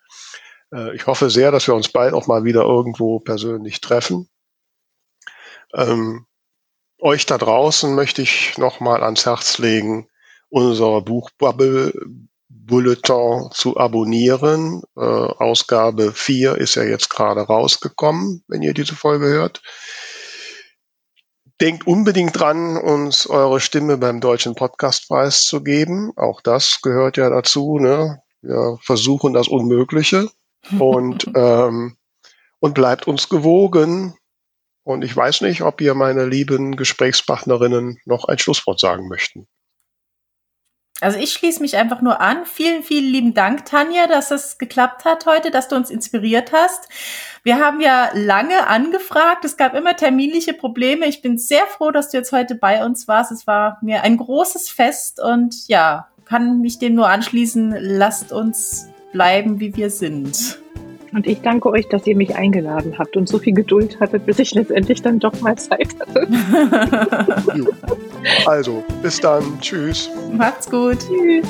Äh, ich hoffe sehr, dass wir uns bald auch mal wieder irgendwo persönlich treffen. Ähm, euch da draußen möchte ich nochmal ans Herz legen, unser Buchbubble Bulletin zu abonnieren. Äh, Ausgabe 4 ist ja jetzt gerade rausgekommen, wenn ihr diese Folge hört. Denkt unbedingt dran, uns eure Stimme beim Deutschen Podcastpreis zu geben. Auch das gehört ja dazu. Ne? Wir versuchen das Unmögliche und, ähm, und bleibt uns gewogen. Und ich weiß nicht, ob ihr meine lieben Gesprächspartnerinnen noch ein Schlusswort sagen möchten. Also ich schließe mich einfach nur an. Vielen, vielen lieben Dank, Tanja, dass es geklappt hat heute, dass du uns inspiriert hast. Wir haben ja lange angefragt. Es gab immer terminliche Probleme. Ich bin sehr froh, dass du jetzt heute bei uns warst. Es war mir ein großes Fest und ja, kann mich dem nur anschließen. Lasst uns bleiben, wie wir sind. Und ich danke euch, dass ihr mich eingeladen habt und so viel Geduld hattet, bis ich letztendlich dann doch mal Zeit hatte. also, bis dann. Tschüss. Macht's gut. Tschüss.